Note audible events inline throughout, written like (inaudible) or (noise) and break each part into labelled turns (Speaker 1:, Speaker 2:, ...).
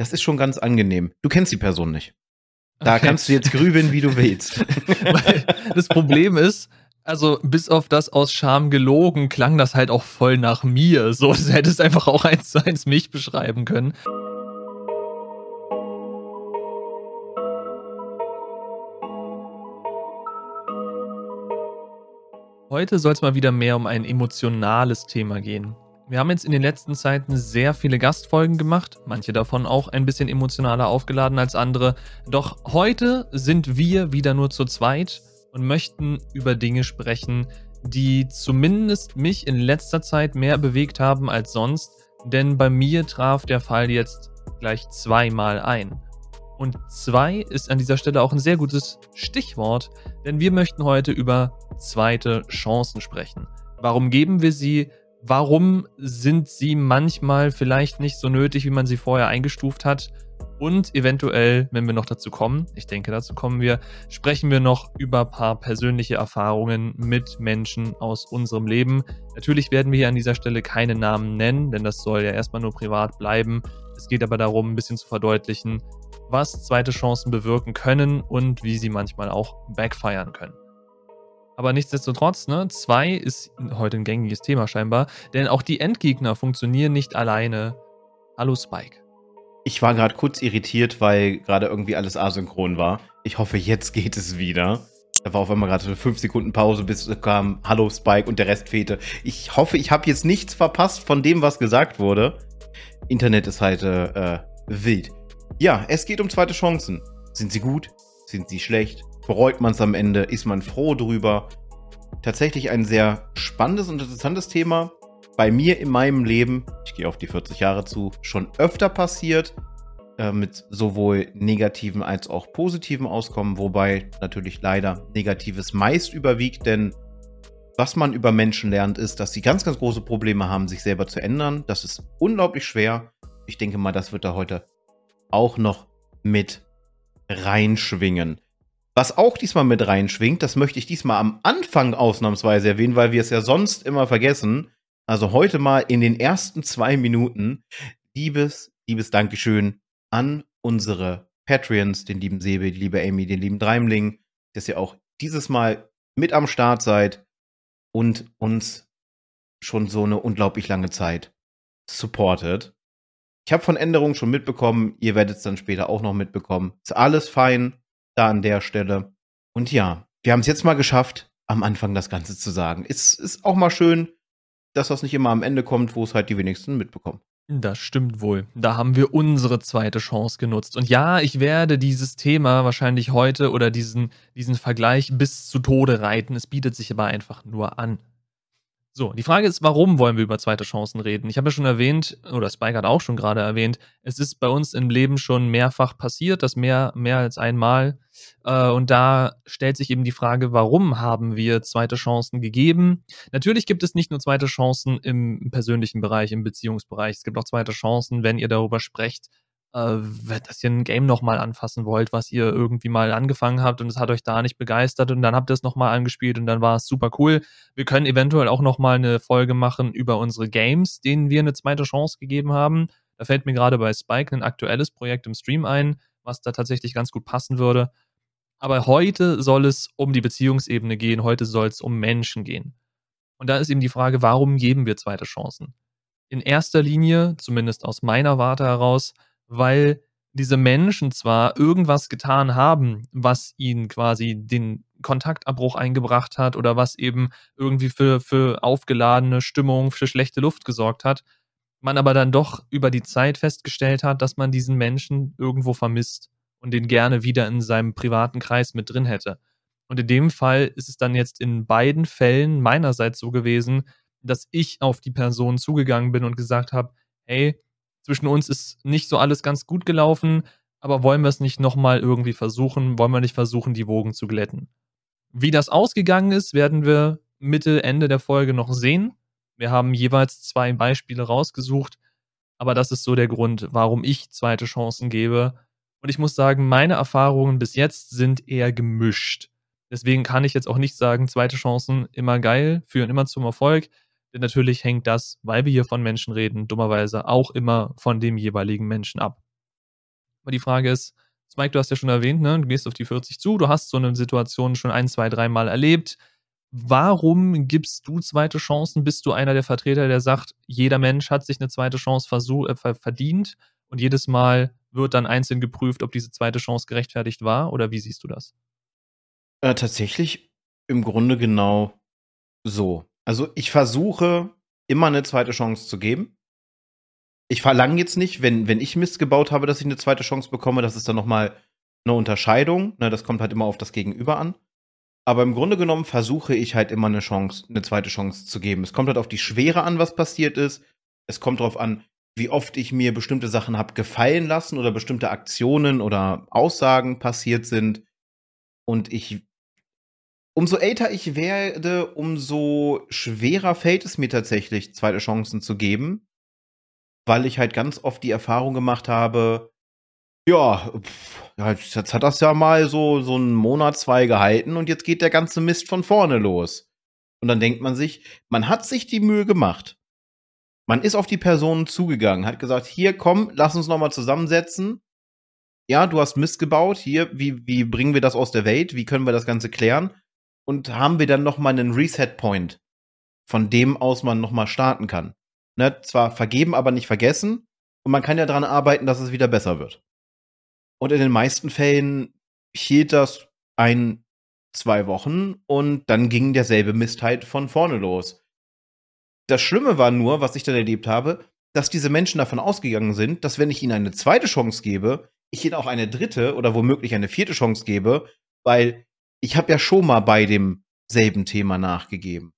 Speaker 1: das ist schon ganz angenehm. Du kennst die Person nicht. Da okay. kannst du jetzt grübeln, wie du (laughs) willst.
Speaker 2: das Problem ist, also bis auf das aus Scham gelogen, klang das halt auch voll nach mir. So, du hättest einfach auch eins zu eins mich beschreiben können. Heute soll es mal wieder mehr um ein emotionales Thema gehen. Wir haben jetzt in den letzten Zeiten sehr viele Gastfolgen gemacht, manche davon auch ein bisschen emotionaler aufgeladen als andere. Doch heute sind wir wieder nur zu zweit und möchten über Dinge sprechen, die zumindest mich in letzter Zeit mehr bewegt haben als sonst, denn bei mir traf der Fall jetzt gleich zweimal ein. Und zwei ist an dieser Stelle auch ein sehr gutes Stichwort, denn wir möchten heute über zweite Chancen sprechen. Warum geben wir sie? Warum sind sie manchmal vielleicht nicht so nötig, wie man sie vorher eingestuft hat? Und eventuell, wenn wir noch dazu kommen, ich denke, dazu kommen wir, sprechen wir noch über ein paar persönliche Erfahrungen mit Menschen aus unserem Leben. Natürlich werden wir hier an dieser Stelle keine Namen nennen, denn das soll ja erstmal nur privat bleiben. Es geht aber darum, ein bisschen zu verdeutlichen, was zweite Chancen bewirken können und wie sie manchmal auch backfiren können. Aber nichtsdestotrotz, ne, zwei ist heute ein gängiges Thema scheinbar, denn auch die Endgegner funktionieren nicht alleine. Hallo Spike.
Speaker 1: Ich war gerade kurz irritiert, weil gerade irgendwie alles asynchron war. Ich hoffe, jetzt geht es wieder. Da war auf einmal gerade eine 5 Sekunden Pause, bis kam Hallo Spike und der Rest fehlte. Ich hoffe, ich habe jetzt nichts verpasst von dem, was gesagt wurde. Internet ist halt äh, wild. Ja, es geht um zweite Chancen. Sind sie gut? Sind sie schlecht? Bereut man es am Ende? Ist man froh drüber? Tatsächlich ein sehr spannendes und interessantes Thema. Bei mir in meinem Leben, ich gehe auf die 40 Jahre zu, schon öfter passiert. Äh, mit sowohl negativen als auch positiven Auskommen, wobei natürlich leider Negatives meist überwiegt, denn was man über Menschen lernt, ist, dass sie ganz, ganz große Probleme haben, sich selber zu ändern. Das ist unglaublich schwer. Ich denke mal, das wird da heute auch noch mit reinschwingen. Was auch diesmal mit reinschwingt, das möchte ich diesmal am Anfang ausnahmsweise erwähnen, weil wir es ja sonst immer vergessen. Also heute mal in den ersten zwei Minuten liebes, liebes Dankeschön an unsere Patreons, den lieben Sebe, die liebe Amy, den lieben Dreimling, dass ihr auch dieses Mal mit am Start seid und uns schon so eine unglaublich lange Zeit supportet. Ich habe von Änderungen schon mitbekommen, ihr werdet es dann später auch noch mitbekommen. Ist alles fein da an der Stelle. Und ja, wir haben es jetzt mal geschafft, am Anfang das Ganze zu sagen. Es ist auch mal schön, dass das nicht immer am Ende kommt, wo es halt die wenigsten mitbekommen.
Speaker 2: Das stimmt wohl. Da haben wir unsere zweite Chance genutzt. Und ja, ich werde dieses Thema wahrscheinlich heute oder diesen, diesen Vergleich bis zu Tode reiten. Es bietet sich aber einfach nur an. So, die Frage ist, warum wollen wir über zweite Chancen reden? Ich habe ja schon erwähnt, oder Spike hat auch schon gerade erwähnt, es ist bei uns im Leben schon mehrfach passiert, das mehr, mehr als einmal. Äh, und da stellt sich eben die Frage, warum haben wir zweite Chancen gegeben? Natürlich gibt es nicht nur zweite Chancen im persönlichen Bereich, im Beziehungsbereich. Es gibt auch zweite Chancen, wenn ihr darüber sprecht, äh, dass ihr ein Game nochmal anfassen wollt, was ihr irgendwie mal angefangen habt und es hat euch da nicht begeistert und dann habt ihr es nochmal angespielt und dann war es super cool. Wir können eventuell auch nochmal eine Folge machen über unsere Games, denen wir eine zweite Chance gegeben haben. Da fällt mir gerade bei Spike ein aktuelles Projekt im Stream ein, was da tatsächlich ganz gut passen würde. Aber heute soll es um die Beziehungsebene gehen, heute soll es um Menschen gehen. Und da ist eben die Frage, warum geben wir zweite Chancen? In erster Linie, zumindest aus meiner Warte heraus, weil diese Menschen zwar irgendwas getan haben, was ihnen quasi den Kontaktabbruch eingebracht hat oder was eben irgendwie für, für aufgeladene Stimmung, für schlechte Luft gesorgt hat, man aber dann doch über die Zeit festgestellt hat, dass man diesen Menschen irgendwo vermisst und den gerne wieder in seinem privaten Kreis mit drin hätte. Und in dem Fall ist es dann jetzt in beiden Fällen meinerseits so gewesen, dass ich auf die Person zugegangen bin und gesagt habe, hey, zwischen uns ist nicht so alles ganz gut gelaufen, aber wollen wir es nicht nochmal irgendwie versuchen? Wollen wir nicht versuchen, die Wogen zu glätten? Wie das ausgegangen ist, werden wir Mitte, Ende der Folge noch sehen. Wir haben jeweils zwei Beispiele rausgesucht, aber das ist so der Grund, warum ich zweite Chancen gebe. Und ich muss sagen, meine Erfahrungen bis jetzt sind eher gemischt. Deswegen kann ich jetzt auch nicht sagen, zweite Chancen immer geil, führen immer zum Erfolg. Denn natürlich hängt das, weil wir hier von Menschen reden, dummerweise auch immer von dem jeweiligen Menschen ab. Aber die Frage ist, Spike, du hast ja schon erwähnt, ne? du gehst auf die 40 zu, du hast so eine Situation schon ein, zwei, dreimal erlebt. Warum gibst du zweite Chancen? Bist du einer der Vertreter, der sagt, jeder Mensch hat sich eine zweite Chance äh, verdient und jedes Mal wird dann einzeln geprüft, ob diese zweite Chance gerechtfertigt war? Oder wie siehst du das?
Speaker 1: Äh, tatsächlich im Grunde genau so. Also ich versuche immer eine zweite Chance zu geben. Ich verlange jetzt nicht, wenn, wenn ich Mist gebaut habe, dass ich eine zweite Chance bekomme. Das ist dann nochmal eine Unterscheidung. Ne, das kommt halt immer auf das Gegenüber an. Aber im Grunde genommen versuche ich halt immer eine Chance, eine zweite Chance zu geben. Es kommt halt auf die Schwere an, was passiert ist. Es kommt darauf an, wie oft ich mir bestimmte Sachen habe gefallen lassen oder bestimmte Aktionen oder Aussagen passiert sind. Und ich, umso älter ich werde, umso schwerer fällt es mir tatsächlich, zweite Chancen zu geben, weil ich halt ganz oft die Erfahrung gemacht habe, ja, pff, jetzt hat das ja mal so, so einen Monat, zwei gehalten und jetzt geht der ganze Mist von vorne los. Und dann denkt man sich, man hat sich die Mühe gemacht. Man ist auf die Person zugegangen, hat gesagt, hier komm, lass uns noch mal zusammensetzen. Ja, du hast Mist gebaut, hier, wie, wie bringen wir das aus der Welt? Wie können wir das Ganze klären? Und haben wir dann noch mal einen Reset-Point, von dem aus man noch mal starten kann. Ne, zwar vergeben, aber nicht vergessen. Und man kann ja daran arbeiten, dass es wieder besser wird. Und in den meisten Fällen hielt das ein, zwei Wochen und dann ging derselbe Mist halt von vorne los. Das Schlimme war nur, was ich dann erlebt habe, dass diese Menschen davon ausgegangen sind, dass wenn ich ihnen eine zweite Chance gebe, ich ihnen auch eine dritte oder womöglich eine vierte Chance gebe, weil ich habe ja schon mal bei demselben Thema nachgegeben.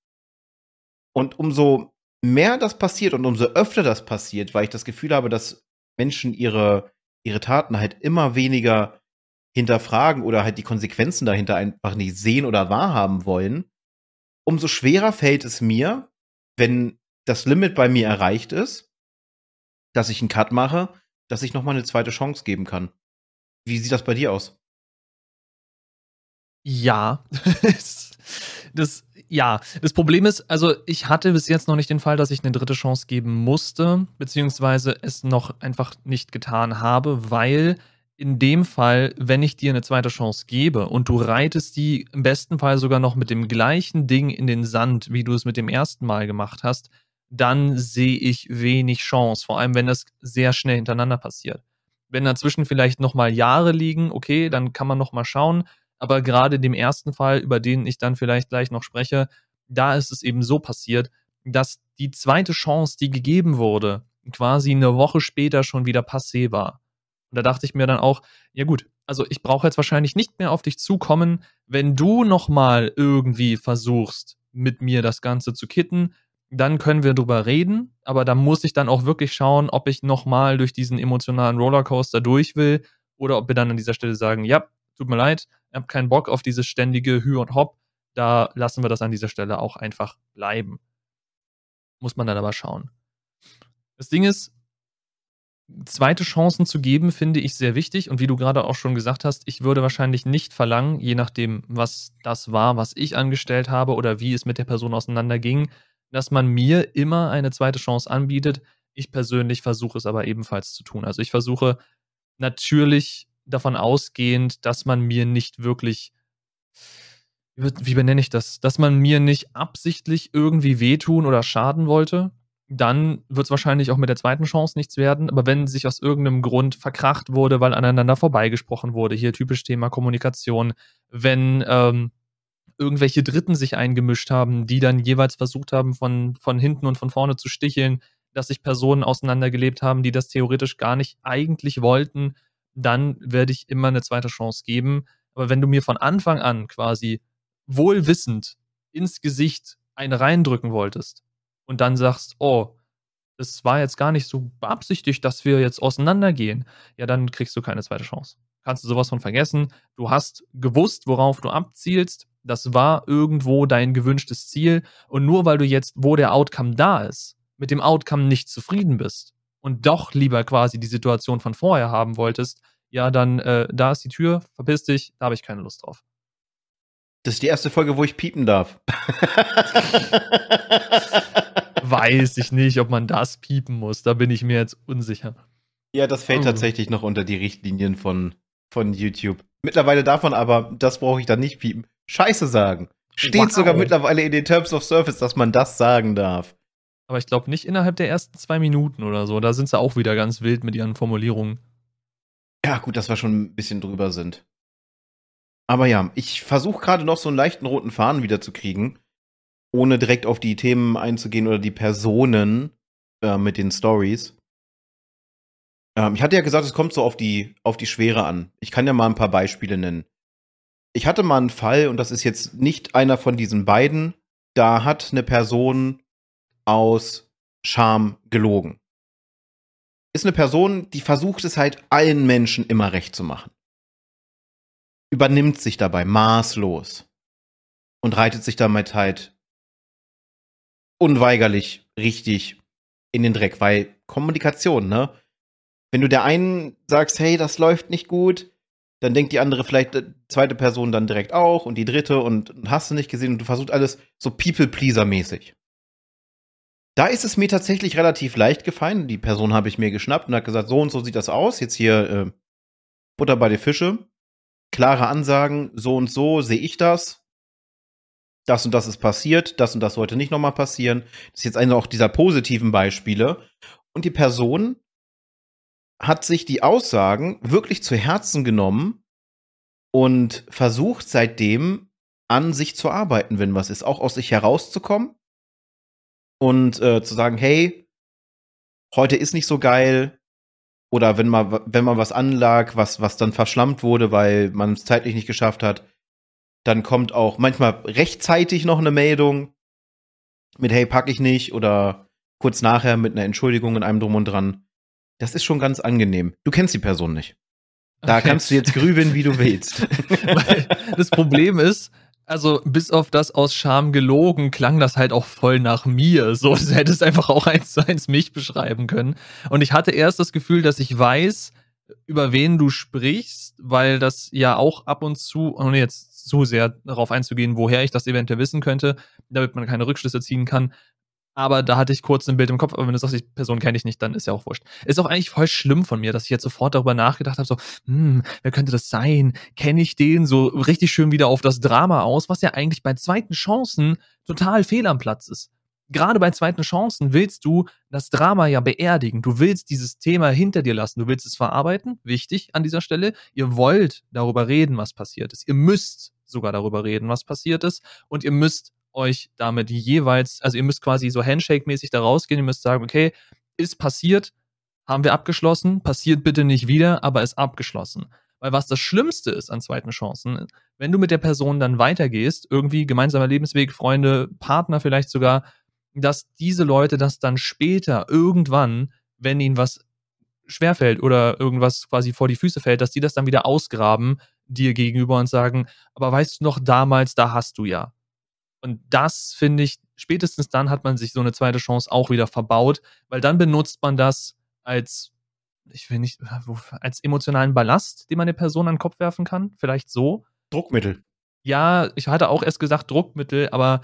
Speaker 1: Und umso mehr das passiert und umso öfter das passiert, weil ich das Gefühl habe, dass Menschen ihre, ihre Taten halt immer weniger hinterfragen oder halt die Konsequenzen dahinter einfach nicht sehen oder wahrhaben wollen, umso schwerer fällt es mir, wenn das Limit bei mir erreicht ist, dass ich einen Cut mache, dass ich noch mal eine zweite Chance geben kann. Wie sieht das bei dir aus?
Speaker 2: Ja, (laughs) das, ja, das Problem ist, also ich hatte bis jetzt noch nicht den Fall, dass ich eine dritte Chance geben musste, beziehungsweise es noch einfach nicht getan habe, weil in dem Fall, wenn ich dir eine zweite Chance gebe und du reitest die im besten Fall sogar noch mit dem gleichen Ding in den Sand, wie du es mit dem ersten Mal gemacht hast, dann sehe ich wenig Chance, vor allem wenn das sehr schnell hintereinander passiert. Wenn dazwischen vielleicht nochmal Jahre liegen, okay, dann kann man nochmal schauen, aber gerade dem ersten Fall, über den ich dann vielleicht gleich noch spreche, da ist es eben so passiert, dass die zweite Chance, die gegeben wurde, quasi eine Woche später schon wieder passé war. Und da dachte ich mir dann auch, ja gut, also ich brauche jetzt wahrscheinlich nicht mehr auf dich zukommen, wenn du nochmal irgendwie versuchst, mit mir das Ganze zu kitten, dann können wir drüber reden, aber da muss ich dann auch wirklich schauen, ob ich nochmal durch diesen emotionalen Rollercoaster durch will oder ob wir dann an dieser Stelle sagen, ja, tut mir leid, ich habe keinen Bock auf dieses ständige Hü und Hop, da lassen wir das an dieser Stelle auch einfach bleiben. Muss man dann aber schauen. Das Ding ist, zweite Chancen zu geben, finde ich sehr wichtig. Und wie du gerade auch schon gesagt hast, ich würde wahrscheinlich nicht verlangen, je nachdem, was das war, was ich angestellt habe oder wie es mit der Person auseinanderging, dass man mir immer eine zweite Chance anbietet. Ich persönlich versuche es aber ebenfalls zu tun. Also ich versuche natürlich davon ausgehend, dass man mir nicht wirklich, wie benenne ich das, dass man mir nicht absichtlich irgendwie wehtun oder schaden wollte dann wird es wahrscheinlich auch mit der zweiten Chance nichts werden. Aber wenn sich aus irgendeinem Grund verkracht wurde, weil aneinander vorbeigesprochen wurde, hier typisch Thema Kommunikation, wenn ähm, irgendwelche Dritten sich eingemischt haben, die dann jeweils versucht haben, von, von hinten und von vorne zu sticheln, dass sich Personen auseinandergelebt haben, die das theoretisch gar nicht eigentlich wollten, dann werde ich immer eine zweite Chance geben. Aber wenn du mir von Anfang an quasi wohlwissend ins Gesicht eine reindrücken wolltest, und dann sagst, oh, es war jetzt gar nicht so beabsichtigt, dass wir jetzt auseinandergehen, ja, dann kriegst du keine zweite Chance. Kannst du sowas von vergessen. Du hast gewusst, worauf du abzielst. Das war irgendwo dein gewünschtes Ziel. Und nur weil du jetzt, wo der Outcome da ist, mit dem Outcome nicht zufrieden bist und doch lieber quasi die Situation von vorher haben wolltest, ja, dann äh, da ist die Tür, verpiss dich, da habe ich keine Lust drauf.
Speaker 1: Das ist die erste Folge, wo ich piepen darf. (laughs) (laughs)
Speaker 2: Weiß ich nicht, ob man das piepen muss. Da bin ich mir jetzt unsicher.
Speaker 1: Ja, das fällt
Speaker 2: Oh.
Speaker 1: tatsächlich noch unter die Richtlinien von, von YouTube. Mittlerweile man aber, das brauche ich dann nicht piepen, Scheiße sagen. Steht
Speaker 2: Wow.
Speaker 1: sogar mittlerweile in den Terms of Service, dass man das sagen darf.
Speaker 2: Aber ich glaube nicht innerhalb der ersten zwei Minuten oder so. Da sind sie auch wieder ganz wild mit ihren Formulierungen.
Speaker 1: Ja, gut, dass wir schon ein bisschen drüber sind. Aber ja, ich versuche gerade noch so einen leichten roten Faden wieder zu kriegen, ohne direkt auf die Themen einzugehen oder die Personen äh, mit den Stories. Ähm, ich hatte ja gesagt, es kommt so auf die, auf die Schwere an. Ich kann ja mal ein paar Beispiele nennen. Ich hatte mal einen Fall, und das ist jetzt nicht einer von diesen beiden, da hat eine Person aus Scham gelogen. Ist eine Person, die versucht es halt allen Menschen immer recht zu machen. Übernimmt sich dabei maßlos und reitet sich damit halt unweigerlich richtig in den Dreck, weil Kommunikation, ne? Wenn du der einen sagst, hey, das läuft nicht gut, dann denkt die andere vielleicht, die zweite Person dann direkt auch und die dritte und, und hast du nicht gesehen und du versuchst alles so People-Pleaser-mäßig. Da ist es mir tatsächlich relativ leicht gefallen. Die Person habe ich mir geschnappt und hat gesagt, so und so sieht das aus. Jetzt hier äh, Butter bei die Fische. Klare Ansagen, so und so sehe ich das. Das und das ist passiert, das und das sollte nicht nochmal passieren. Das ist jetzt einer auch dieser positiven Beispiele. Und die Person hat sich die Aussagen wirklich zu Herzen genommen und versucht seitdem an sich zu arbeiten, wenn was ist, auch aus sich herauszukommen und äh, zu sagen, hey, heute ist nicht so geil. Oder wenn mal, wenn mal was anlag, was, was dann verschlammt wurde, weil man es zeitlich nicht geschafft hat, dann kommt auch manchmal rechtzeitig noch eine Meldung mit, hey, pack ich nicht, oder kurz nachher mit einer Entschuldigung in einem Drum und Dran. Das ist schon ganz angenehm. Du kennst die Person nicht. Da
Speaker 2: Okay.
Speaker 1: kannst du jetzt grübeln, wie du (laughs) willst.
Speaker 2: Das Problem ist, also bis auf das aus Scham gelogen, klang das halt auch voll nach mir. So, (laughs) du hättest einfach auch eins zu eins mich beschreiben können. Und ich hatte erst das Gefühl, dass ich weiß, über wen du sprichst, weil das ja auch ab und zu, ohne jetzt zu sehr darauf einzugehen, woher ich das eventuell wissen könnte, damit man keine Rückschlüsse ziehen kann. Aber da hatte ich kurz ein Bild im Kopf, aber wenn du sagst, die Person kenne ich nicht, dann ist ja auch wurscht. Ist auch eigentlich voll schlimm von mir, dass ich jetzt sofort darüber nachgedacht habe, so, hm, wer könnte das sein? Kenne ich den? So richtig schön wieder auf das Drama aus, was ja eigentlich bei zweiten Chancen total fehl am Platz ist. Gerade bei zweiten Chancen willst du das Drama ja beerdigen. Du willst dieses Thema hinter dir lassen. Du willst es verarbeiten. Wichtig an dieser Stelle. Ihr wollt darüber reden, was passiert ist. Ihr müsst sogar darüber reden, was passiert ist. Und ihr müsst euch damit jeweils, also ihr müsst quasi so Handshake-mäßig da rausgehen. Ihr müsst sagen, okay, ist passiert, haben wir abgeschlossen, passiert bitte nicht wieder, aber ist abgeschlossen. Weil was das Schlimmste ist an zweiten Chancen, wenn du mit der Person dann weitergehst, irgendwie gemeinsamer Lebensweg, Freunde, Partner vielleicht sogar, dass diese Leute das dann später irgendwann, wenn ihnen was schwerfällt oder irgendwas quasi vor die Füße fällt, dass die das dann wieder ausgraben dir gegenüber und sagen, aber weißt du noch damals, da hast du ja. Und das finde ich, spätestens dann hat man sich so eine zweite Chance auch wieder verbaut, weil dann benutzt man das als, ich will nicht, als emotionalen Ballast, den man der Person an den Kopf werfen kann. Vielleicht so.
Speaker 1: Druckmittel.
Speaker 2: Ja, ich hatte auch erst gesagt Druckmittel, aber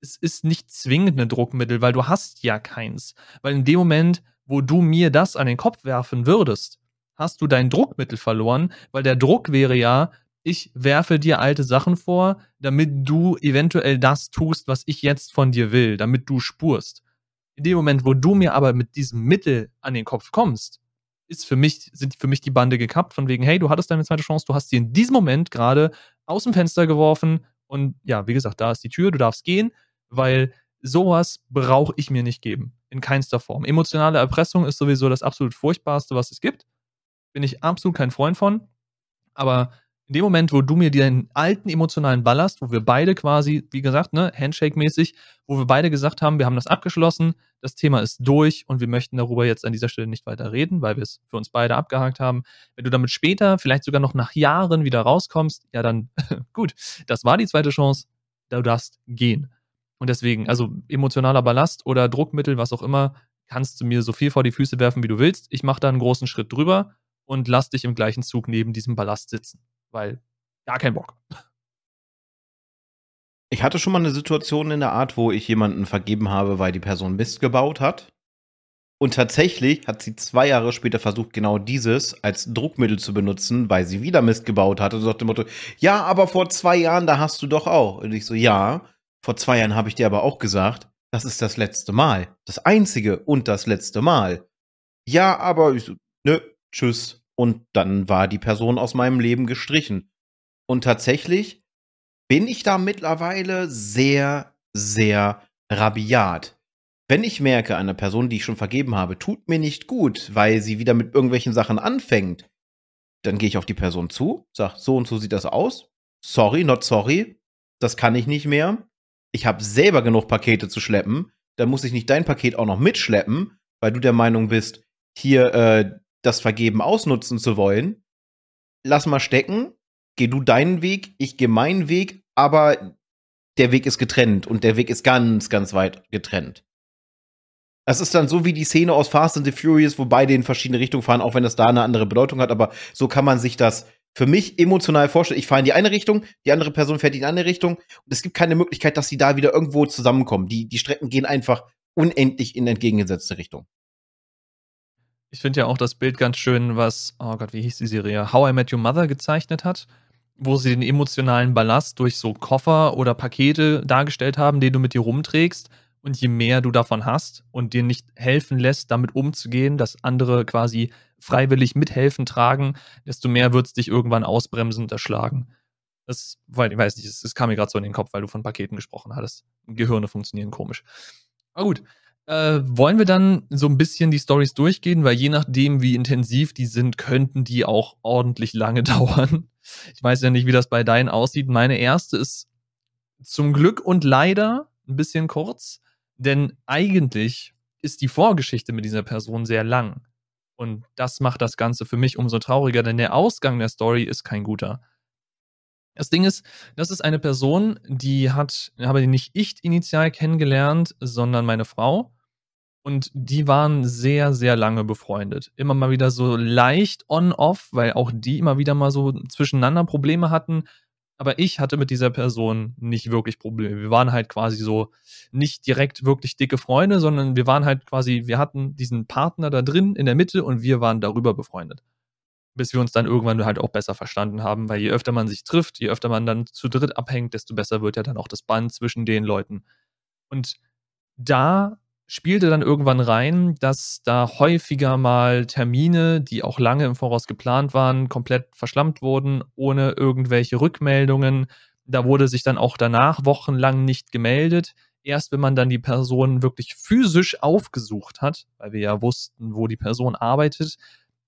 Speaker 2: es ist nicht zwingend ein Druckmittel, weil du hast ja keins. Weil in dem Moment, wo du mir das an den Kopf werfen würdest, hast du dein Druckmittel verloren, weil der Druck wäre ja, ich werfe dir alte Sachen vor, damit du eventuell das tust, was ich jetzt von dir will, damit du spurst. In dem Moment, wo du mir aber mit diesem Mittel an den Kopf kommst, ist für mich, sind für mich die Bande gekappt, von wegen, hey, du hattest deine zweite Chance, du hast sie in diesem Moment gerade aus dem Fenster geworfen und ja, wie gesagt, da ist die Tür, du darfst gehen, weil sowas brauche ich mir nicht geben. In keinster Form. Emotionale Erpressung ist sowieso das absolut Furchtbarste, was es gibt. Bin ich absolut kein Freund von. Aber in dem Moment, wo du mir den alten emotionalen Ballast, wo wir beide quasi, wie gesagt, ne, Handshake-mäßig, wo wir beide gesagt haben, wir haben das abgeschlossen, das Thema ist durch und wir möchten darüber jetzt an dieser Stelle nicht weiter reden, weil wir es für uns beide abgehakt haben. Wenn du damit später, vielleicht sogar noch nach Jahren wieder rauskommst, ja dann, (laughs) gut, das war die zweite Chance, du darfst gehen. Und deswegen, also emotionaler Ballast oder Druckmittel, was auch immer, kannst du mir so viel vor die Füße werfen, wie du willst. Ich mache da einen großen Schritt drüber und lass dich im gleichen Zug neben diesem Ballast sitzen, weil gar kein Bock.
Speaker 1: Ich hatte schon mal eine Situation in der Art, wo ich jemanden vergeben habe, weil die Person Mist gebaut hat. Und tatsächlich hat sie zwei Jahre später versucht, genau dieses als Druckmittel zu benutzen, weil sie wieder Mist gebaut hatte. So nach dem Motto, ja, aber vor zwei Jahren, da hast du doch auch. Und ich so, ja, vor zwei Jahren habe ich dir aber auch gesagt, das ist das letzte Mal. Das einzige und das letzte Mal. Ja, aber ich so, nö, tschüss. Und dann war die Person aus meinem Leben gestrichen. Und tatsächlich bin ich da mittlerweile sehr, sehr rabiat wenn ich merke, eine Person, die ich schon vergeben habe, tut mir nicht gut, weil sie wieder mit irgendwelchen Sachen anfängt, dann gehe ich auf die Person zu, sag, so und so sieht das aus. Sorry, not sorry. Das kann ich nicht mehr. Ich habe selber genug Pakete zu schleppen. Da muss ich nicht dein Paket auch noch mitschleppen, weil du der Meinung bist, hier äh, das Vergeben ausnutzen zu wollen. Lass mal stecken. Geh du deinen Weg, ich gehe meinen Weg, aber der Weg ist getrennt und der Weg ist ganz, ganz weit getrennt. Es ist dann so wie die Szene aus Fast and the Furious, wo beide in verschiedene Richtungen fahren, auch wenn das da eine andere Bedeutung hat. Aber so kann man sich das für mich emotional vorstellen. Ich fahre in die eine Richtung, die andere Person fährt in die andere Richtung. Und es gibt keine Möglichkeit, dass sie da wieder irgendwo zusammenkommen. Die, die Strecken gehen einfach unendlich in entgegengesetzte Richtung.
Speaker 2: Ich finde ja auch das Bild ganz schön, was, oh Gott, wie hieß die Serie? How I Met Your Mother gezeichnet hat, wo sie den emotionalen Ballast durch so Koffer oder Pakete dargestellt haben, den du mit dir rumträgst. Und je mehr du davon hast und dir nicht helfen lässt, damit umzugehen, dass andere quasi freiwillig mithelfen tragen, desto mehr wird es dich irgendwann ausbremsen und erschlagen. Das, weil, ich weiß nicht, es kam mir gerade so in den Kopf, weil du von Paketen gesprochen hattest. Gehirne funktionieren komisch. Aber gut. Äh, wollen wir dann so ein bisschen die Stories durchgehen, weil je nachdem, wie intensiv die sind, könnten die auch ordentlich lange (laughs) dauern. Ich weiß ja nicht, wie das bei deinen aussieht. Meine erste ist zum Glück und leider ein bisschen kurz. Denn eigentlich ist die Vorgeschichte mit dieser Person sehr lang. Und das macht das Ganze für mich umso trauriger, denn der Ausgang der Story ist kein guter. Das Ding ist, das ist eine Person, die hat, habe nicht ich initial kennengelernt, sondern meine Frau. Und die waren sehr, sehr lange befreundet. Immer mal wieder so leicht on-off, weil auch die immer wieder mal so zwischeneinander Probleme hatten. Aber ich hatte mit dieser Person nicht wirklich Probleme. Wir waren halt quasi so nicht direkt wirklich dicke Freunde, sondern wir waren halt quasi, wir hatten diesen Partner da drin in der Mitte und wir waren darüber befreundet. Bis wir uns dann irgendwann halt auch besser verstanden haben, weil je öfter man sich trifft, je öfter man dann zu dritt abhängt, desto besser wird ja dann auch das Band zwischen den Leuten. Und da spielte dann irgendwann rein, dass da häufiger mal Termine, die auch lange im Voraus geplant waren, komplett verschlammt wurden, ohne irgendwelche Rückmeldungen. Da wurde sich dann auch danach wochenlang nicht gemeldet. Erst wenn man dann die Person wirklich physisch aufgesucht hat, weil wir ja wussten, wo die Person arbeitet,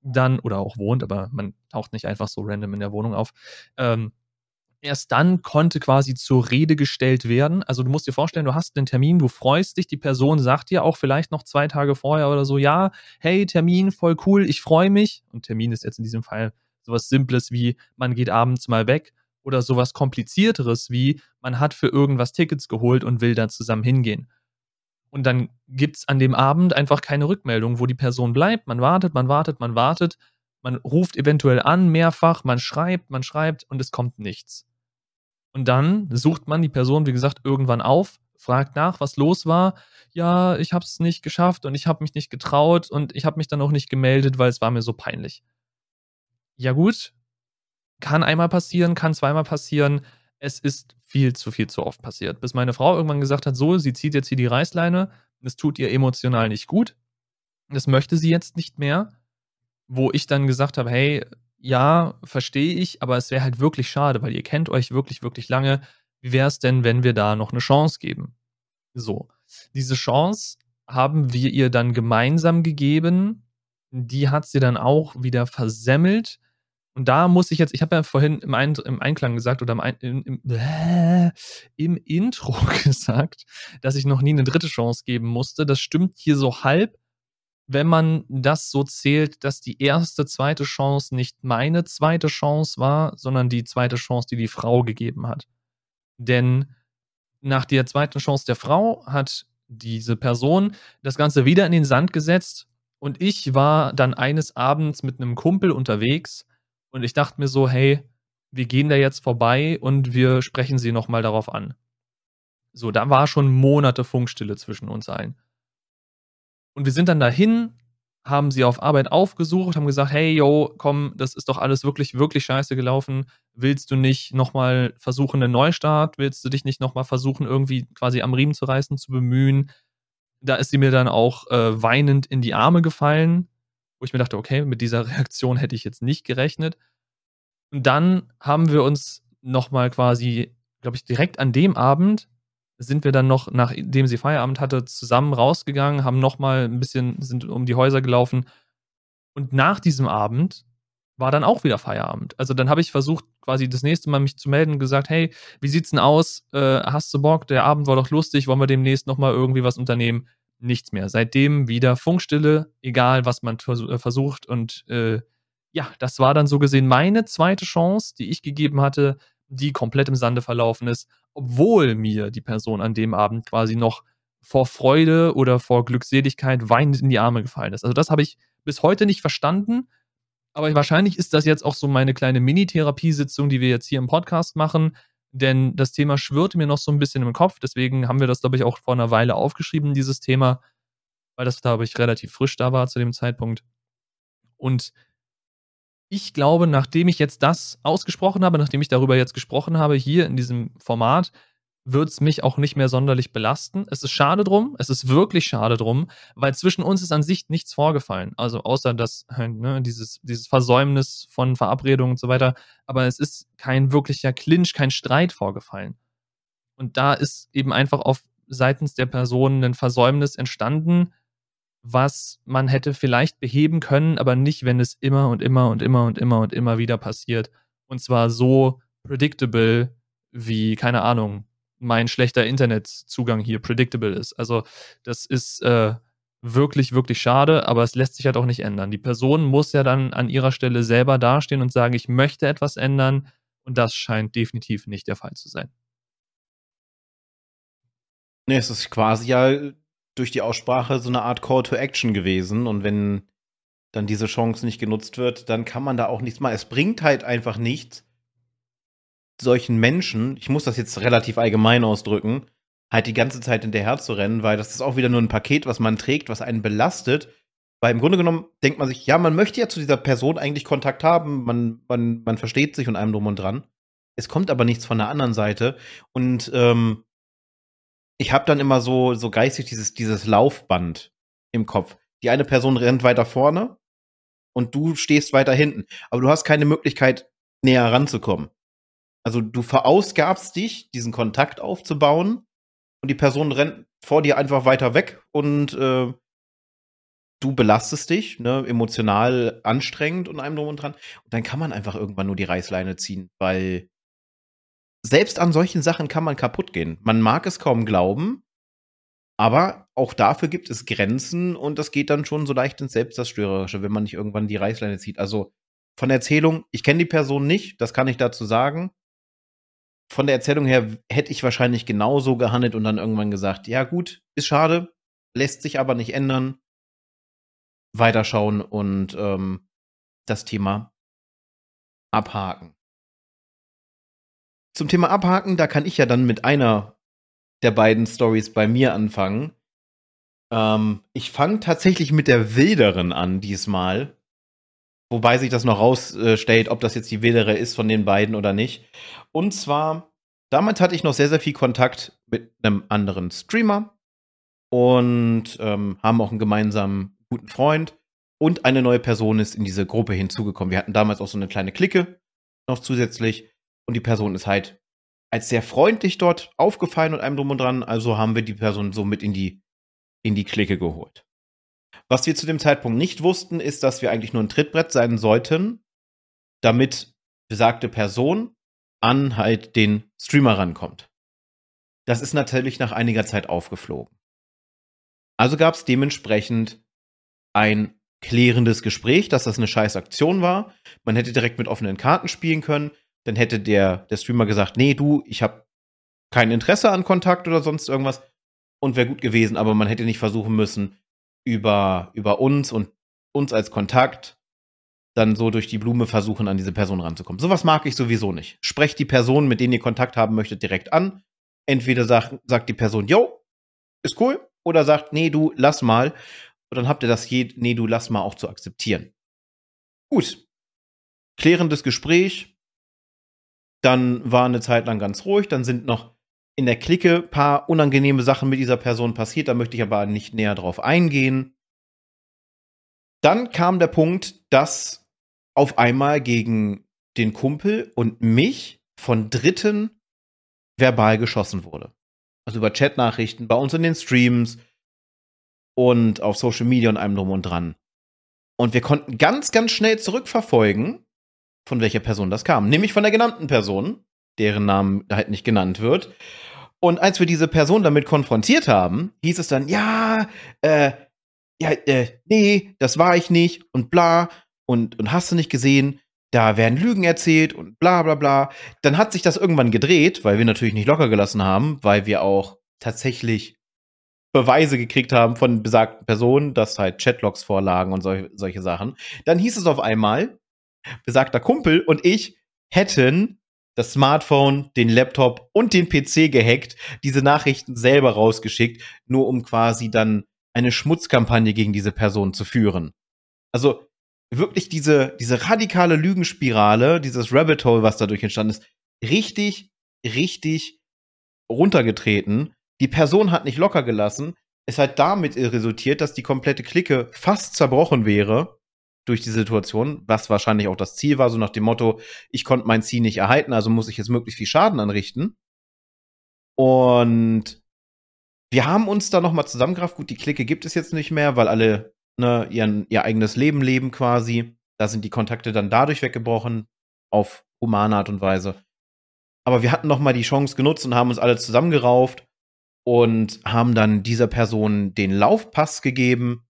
Speaker 2: dann oder auch wohnt, aber man taucht nicht einfach so random in der Wohnung auf, ähm, erst dann konnte quasi zur Rede gestellt werden. Also du musst dir vorstellen, du hast einen Termin, du freust dich, die Person sagt dir auch vielleicht noch zwei Tage vorher oder so, ja, hey, Termin, voll cool, ich freue mich. Und Termin ist jetzt in diesem Fall sowas Simples wie, man geht abends mal weg oder sowas Komplizierteres wie, man hat für irgendwas Tickets geholt und will dann zusammen hingehen. Und dann gibt es an dem Abend einfach keine Rückmeldung, wo die Person bleibt. Man wartet, man wartet, man wartet. Man ruft eventuell an, mehrfach, man schreibt, man schreibt und es kommt nichts. Und dann sucht man die Person, wie gesagt, irgendwann auf, fragt nach, was los war. Ja, ich habe es nicht geschafft und ich habe mich nicht getraut und ich habe mich dann auch nicht gemeldet, weil es war mir so peinlich. Ja gut, kann einmal passieren, kann zweimal passieren. Es ist viel zu viel zu oft passiert. Bis meine Frau irgendwann gesagt hat, so, sie zieht jetzt hier die Reißleine. Das tut ihr emotional nicht gut. Das möchte sie jetzt nicht mehr. Wo ich dann gesagt habe, hey, ja, verstehe ich, aber es wäre halt wirklich schade, weil ihr kennt euch wirklich, wirklich lange. Wie wäre es denn, wenn wir da noch eine Chance geben? So, diese Chance haben wir ihr dann gemeinsam gegeben. Die hat sie dann auch wieder versemmelt. Und da muss ich jetzt, ich habe ja vorhin im, Ein im, Einklang gesagt oder im, im, im, im Intro (laughs) gesagt, dass ich noch nie eine dritte Chance geben musste. Das stimmt hier so halb, wenn man das so zählt, dass die erste, zweite Chance nicht meine zweite Chance war, sondern die zweite Chance, die die Frau gegeben hat. Denn nach der zweiten Chance der Frau hat diese Person das Ganze wieder in den Sand gesetzt und ich war dann eines Abends mit einem Kumpel unterwegs und ich dachte mir so, hey, wir gehen da jetzt vorbei und wir sprechen sie nochmal darauf an. So, da war schon Monate Funkstille zwischen uns allen. Und wir sind dann dahin, haben sie auf Arbeit aufgesucht, haben gesagt, hey, yo, komm, das ist doch alles wirklich, wirklich scheiße gelaufen. Willst du nicht nochmal versuchen, einen Neustart? Willst du dich nicht nochmal versuchen, irgendwie quasi am Riemen zu reißen, zu bemühen? Da ist sie mir dann auch äh, weinend in die Arme gefallen, wo ich mir dachte, okay, mit dieser (laughs) Reaktion hätte ich jetzt nicht gerechnet. Und dann haben wir uns nochmal quasi, glaube ich, direkt an dem Abend sind wir dann noch, nachdem sie Feierabend hatte, zusammen rausgegangen, haben nochmal ein bisschen, sind um die Häuser gelaufen. Und nach diesem Abend war dann auch wieder Feierabend. Also dann habe ich versucht, quasi das nächste Mal mich zu melden und gesagt, hey, wie sieht's denn aus? Äh, hast du Bock? Der Abend war doch lustig, wollen wir demnächst nochmal irgendwie was unternehmen? Nichts mehr. Seitdem wieder Funkstille, egal was man äh, versucht. Und äh, ja, das war dann so gesehen meine zweite Chance, die ich gegeben hatte, die komplett im Sande verlaufen ist, obwohl mir die Person an dem Abend quasi noch vor Freude oder vor Glückseligkeit weinend in die Arme gefallen ist. Also das habe ich bis heute nicht verstanden, aber wahrscheinlich ist das jetzt auch so meine kleine Mini-Therapiesitzung, die wir jetzt hier im Podcast machen, denn das Thema schwirrte mir noch so ein bisschen im Kopf, deswegen haben wir das, glaube ich, auch vor einer Weile aufgeschrieben, dieses Thema, weil das, glaube ich, relativ frisch da war zu dem Zeitpunkt. Und ich glaube, nachdem ich jetzt das ausgesprochen habe, nachdem ich darüber jetzt gesprochen habe, hier in diesem Format, wird es mich auch nicht mehr sonderlich belasten. Es ist schade drum, es ist wirklich schade drum, weil zwischen uns ist an sich nichts vorgefallen. Also außer das, (laughs) ne, dieses, dieses Versäumnis von Verabredungen und so weiter. Aber es ist kein wirklicher Clinch, kein Streit vorgefallen. Und da ist eben einfach auf seitens der Person ein Versäumnis entstanden, was man hätte vielleicht beheben können, aber nicht, wenn es immer und immer und immer und immer und immer wieder passiert. Und zwar so predictable wie, keine Ahnung, mein schlechter Internetzugang hier predictable ist. Also das ist äh, wirklich, wirklich schade, aber es lässt sich halt auch nicht ändern. Die Person muss ja dann an ihrer Stelle selber dastehen und sagen, ich möchte etwas ändern und das scheint definitiv nicht der Fall zu sein.
Speaker 1: Nee, es ist quasi ja durch die Aussprache so eine Art Call to Action gewesen. Und wenn dann diese Chance nicht genutzt wird, dann kann man da auch nichts machen. Es bringt halt einfach nichts, solchen Menschen, ich muss das jetzt relativ allgemein ausdrücken, halt die ganze Zeit hinterher zu rennen, weil das ist auch wieder nur ein Paket, was man trägt, was einen belastet. Weil im Grunde genommen denkt man sich, ja, man möchte ja zu dieser Person eigentlich Kontakt haben, man, man, man versteht sich und einem drum und dran. Es kommt aber nichts von der anderen Seite. Und ähm, ich habe dann immer so, so geistig dieses, dieses Laufband im Kopf. Die eine Person rennt weiter vorne und du stehst weiter hinten. Aber du hast keine Möglichkeit, näher ranzukommen. Also du verausgabst dich, diesen Kontakt aufzubauen und die Person rennt vor dir einfach weiter weg und äh, du belastest dich, ne, emotional anstrengend und einem drum und dran. Und dann kann man einfach irgendwann nur die Reißleine ziehen, weil selbst an solchen Sachen kann man kaputt gehen. Man mag es kaum glauben, aber auch dafür gibt es Grenzen und das geht dann schon so leicht ins Selbstzerstörerische, wenn man nicht irgendwann die Reißleine zieht. Also von der Erzählung, ich kenne die Person nicht, das kann ich dazu sagen. Von der Erzählung her hätte ich wahrscheinlich genauso gehandelt und dann irgendwann gesagt, ja gut, ist schade, lässt sich aber nicht ändern. Weiterschauen und ähm, das Thema abhaken. Zum Thema Abhaken, da kann ich ja dann mit einer der beiden Stories bei mir anfangen. Ähm, ich fange tatsächlich mit der Wilderen an diesmal. Wobei sich das noch rausstellt, ob das jetzt die Wildere ist von den beiden oder nicht. Und zwar, damals hatte ich noch sehr, sehr viel Kontakt mit einem anderen Streamer und ähm, haben auch einen gemeinsamen guten Freund. Und eine neue Person ist in diese Gruppe hinzugekommen. Wir hatten damals auch so eine kleine Clique noch zusätzlich. Und die Person ist halt als sehr freundlich dort aufgefallen und einem drum und dran. Also haben wir die Person so mit in die, in die Clique geholt. Was wir zu dem Zeitpunkt nicht wussten, ist, dass wir eigentlich nur ein Trittbrett sein sollten, damit besagte Person an halt den Streamer rankommt. Das ist natürlich nach einiger Zeit aufgeflogen. Also gab es dementsprechend ein klärendes Gespräch, dass das eine scheiß Aktion war. Man hätte direkt mit offenen Karten spielen können dann hätte der, der Streamer gesagt, nee, du, ich habe kein Interesse an Kontakt oder sonst irgendwas und wäre gut gewesen, aber man hätte nicht versuchen müssen, über, über uns und uns als Kontakt dann so durch die Blume versuchen, an diese Person ranzukommen. Sowas mag ich sowieso nicht. Sprecht die Person, mit denen ihr Kontakt haben möchtet, direkt an. Entweder sagt, sagt die Person, yo, ist cool, oder sagt, nee, du, lass mal. Und dann habt ihr das je, nee, du lass mal auch zu akzeptieren. Gut. Klärendes Gespräch. Dann war eine Zeit lang ganz ruhig. Dann sind noch in der Clique ein paar unangenehme Sachen mit dieser Person passiert. Da möchte ich aber nicht näher drauf eingehen. Dann kam der Punkt, dass auf einmal gegen den Kumpel und mich von Dritten verbal geschossen wurde. Also über Chatnachrichten, bei uns in den Streams und auf Social Media und allem drum und dran. Und wir konnten ganz, ganz schnell zurückverfolgen, von welcher Person das kam. Nämlich von der genannten Person, deren Namen halt nicht genannt wird. Und als wir diese Person damit konfrontiert haben, hieß es dann, ja, äh, ja, äh, nee, das war ich nicht und bla und, und hast du nicht gesehen, da werden Lügen erzählt und bla bla bla. Dann hat sich das irgendwann gedreht, weil wir natürlich nicht locker gelassen haben, weil wir auch tatsächlich Beweise gekriegt haben von besagten Personen, dass halt Chatlogs vorlagen und sol solche Sachen. Dann hieß es auf einmal, besagter Kumpel und ich hätten das Smartphone, den Laptop und den PC gehackt, diese Nachrichten selber rausgeschickt, nur um quasi dann eine Schmutzkampagne gegen diese Person zu führen. Also wirklich diese, diese radikale Lügenspirale, dieses Rabbit Hole, was dadurch entstanden ist, richtig, richtig runtergetreten. Die Person hat nicht locker gelassen. Es hat damit resultiert, dass die komplette Clique fast zerbrochen wäre durch die Situation, was wahrscheinlich auch das Ziel war, so nach dem Motto, ich konnte mein Ziel nicht erhalten, also muss ich jetzt möglichst viel Schaden anrichten. Und wir haben uns da nochmal zusammengerafft. Gut, die Clique gibt es jetzt nicht mehr, weil alle ne, ihren, ihr eigenes Leben leben quasi. Da sind die Kontakte dann dadurch weggebrochen, auf humane Art und Weise. Aber wir hatten noch mal die Chance genutzt und haben uns alle zusammengerauft und haben dann dieser Person den Laufpass gegeben.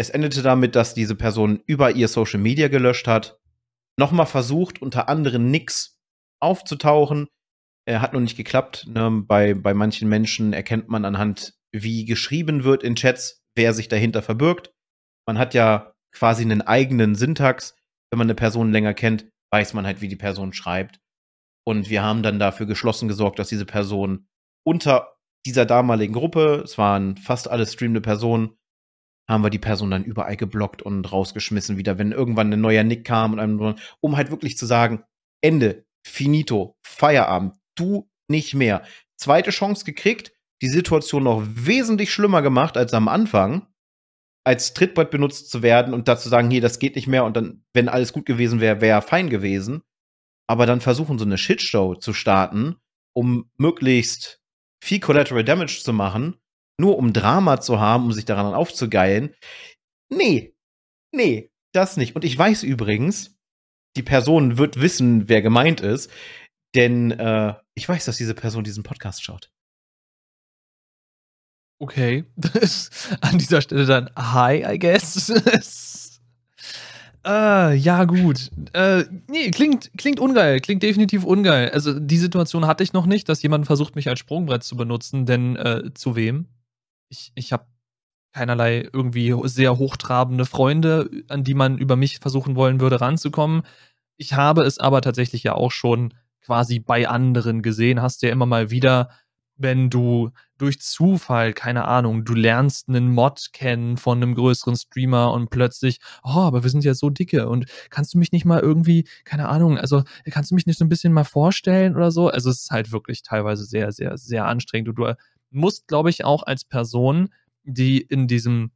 Speaker 1: Es endete damit, dass diese Person über ihr Social Media gelöscht hat, nochmal versucht, unter anderem nix aufzutauchen. Er hat noch nicht geklappt. Ne? Bei, bei manchen Menschen erkennt man anhand, wie geschrieben wird in Chats, wer sich dahinter verbirgt. Man hat ja quasi einen eigenen Syntax. Wenn man eine Person länger kennt, weiß man halt, wie die Person schreibt. Und wir haben dann dafür geschlossen gesorgt, dass diese Person unter dieser damaligen Gruppe, es waren fast alle streamende Personen, haben wir die Person dann überall geblockt und rausgeschmissen wieder, wenn irgendwann ein neuer Nick kam und einem, um halt wirklich zu sagen, Ende, finito, Feierabend, du nicht mehr. Zweite Chance gekriegt, die Situation noch wesentlich schlimmer gemacht als am Anfang, als Trittbrett benutzt zu werden und dazu sagen, hier, das geht nicht mehr und dann, wenn alles gut gewesen wäre, wäre fein gewesen. Aber dann versuchen, so eine Shitshow zu starten, um möglichst viel Collateral Damage zu machen, nur um Drama zu haben, um sich daran aufzugeilen. Nee, nee, das nicht. Und ich weiß übrigens, die Person wird wissen, wer gemeint ist, denn äh, ich weiß, dass diese Person diesen Podcast schaut.
Speaker 2: Okay. (laughs) an dieser Stelle dann Hi, I guess. äh, (laughs) ja, gut. Äh, nee, klingt, klingt ungeil. Klingt definitiv ungeil. Also, die Situation hatte ich noch nicht, dass jemand versucht, mich als Sprungbrett zu benutzen, denn äh, zu wem? Ich, ich habe keinerlei irgendwie sehr hochtrabende Freunde, an die man über mich versuchen wollen würde, ranzukommen. Ich habe es aber tatsächlich ja auch schon quasi bei anderen gesehen. Hast ja immer mal wieder wenn du durch Zufall, keine Ahnung, du lernst einen Mod kennen von einem größeren Streamer und plötzlich, oh, aber wir sind ja so dicke und kannst du mich nicht mal irgendwie, keine Ahnung, also kannst du mich nicht so ein bisschen mal vorstellen oder so? Also es ist halt wirklich teilweise sehr, sehr, sehr anstrengend und du musst, glaube ich, auch als Person, die in diesem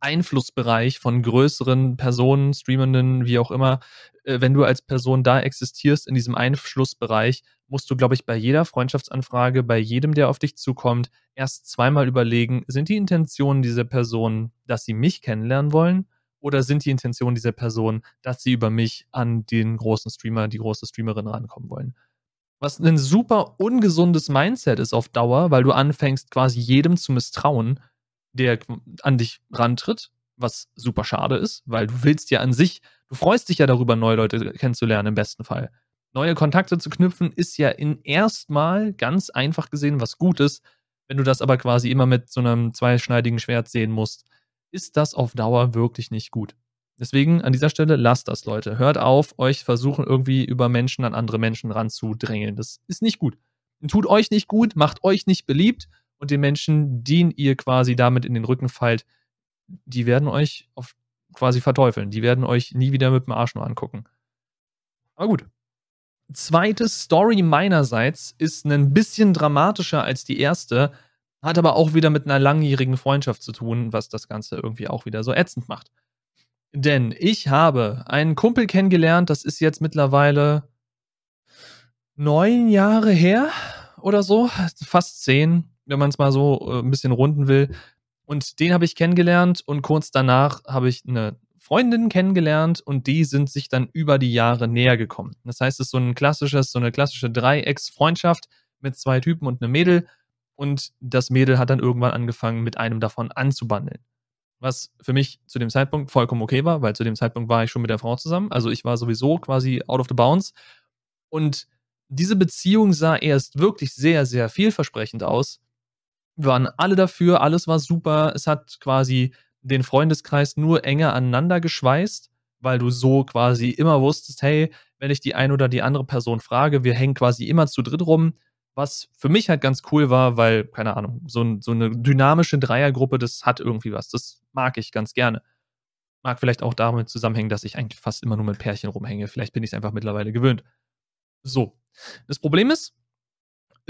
Speaker 2: Einflussbereich von größeren Personen, Streamenden, wie auch immer, äh, wenn du als Person da existierst in diesem Einflussbereich, musst du, glaube ich, bei jeder Freundschaftsanfrage, bei jedem, der auf dich zukommt, erst zweimal überlegen, sind die Intentionen dieser Person, dass sie mich kennenlernen wollen? Oder sind die Intentionen dieser Person, dass sie über mich an den großen Streamer, die große Streamerin rankommen wollen? Was ein super ungesundes Mindset ist auf Dauer, weil du anfängst, quasi jedem zu misstrauen, der an dich rantritt, was super schade ist, weil du willst ja an sich, du freust dich ja darüber, neue Leute kennenzulernen im besten Fall neue Kontakte zu knüpfen, ist ja in erstmal ganz einfach gesehen was Gutes. Wenn du das aber quasi immer mit so einem zweischneidigen Schwert sehen musst, ist das auf Dauer wirklich nicht gut. Deswegen an dieser Stelle lasst das, Leute. Hört auf, euch versuchen irgendwie über Menschen an andere Menschen ranzudrängeln. Das ist nicht gut. Tut euch nicht gut, macht euch nicht beliebt und den Menschen, denen ihr quasi damit in den Rücken fallt, die werden euch auf quasi verteufeln. Die werden euch nie wieder mit dem Arsch nur angucken. Aber gut. Zweite Story meinerseits ist ein bisschen dramatischer als die erste, hat aber auch wieder mit einer langjährigen Freundschaft zu tun, was das Ganze irgendwie auch wieder so ätzend macht. Denn ich habe einen Kumpel kennengelernt, das ist jetzt mittlerweile neun Jahre her oder so, fast zehn, wenn man es mal so äh, ein bisschen runden will. Und den habe ich kennengelernt und kurz danach habe ich eine Freundin kennengelernt und die sind sich dann über die Jahre näher gekommen. Das heißt, es ist so ein klassisches, so eine klassische Dreiecksfreundschaft mit zwei Typen und einem Mädel und das Mädel hat dann irgendwann angefangen, mit einem davon anzubandeln. Was für mich zu dem Zeitpunkt vollkommen okay war, weil zu dem Zeitpunkt war ich schon mit der Frau zusammen. Also ich war sowieso quasi out of the bounds. Und diese Beziehung sah erst wirklich sehr, sehr vielversprechend aus. Wir waren alle dafür, alles war super. Es hat quasi den Freundeskreis nur enger aneinander geschweißt, weil du so quasi immer wusstest, hey, wenn ich die eine oder die andere Person frage, wir hängen quasi immer zu dritt rum. Was für mich halt ganz cool war, weil, keine Ahnung, so, ein, so eine dynamische Dreiergruppe, das hat irgendwie was. Das mag ich ganz gerne. Mag vielleicht auch damit zusammenhängen, dass ich eigentlich fast immer nur mit Pärchen rumhänge. Vielleicht bin ich es einfach mittlerweile gewöhnt. So. Das Problem ist,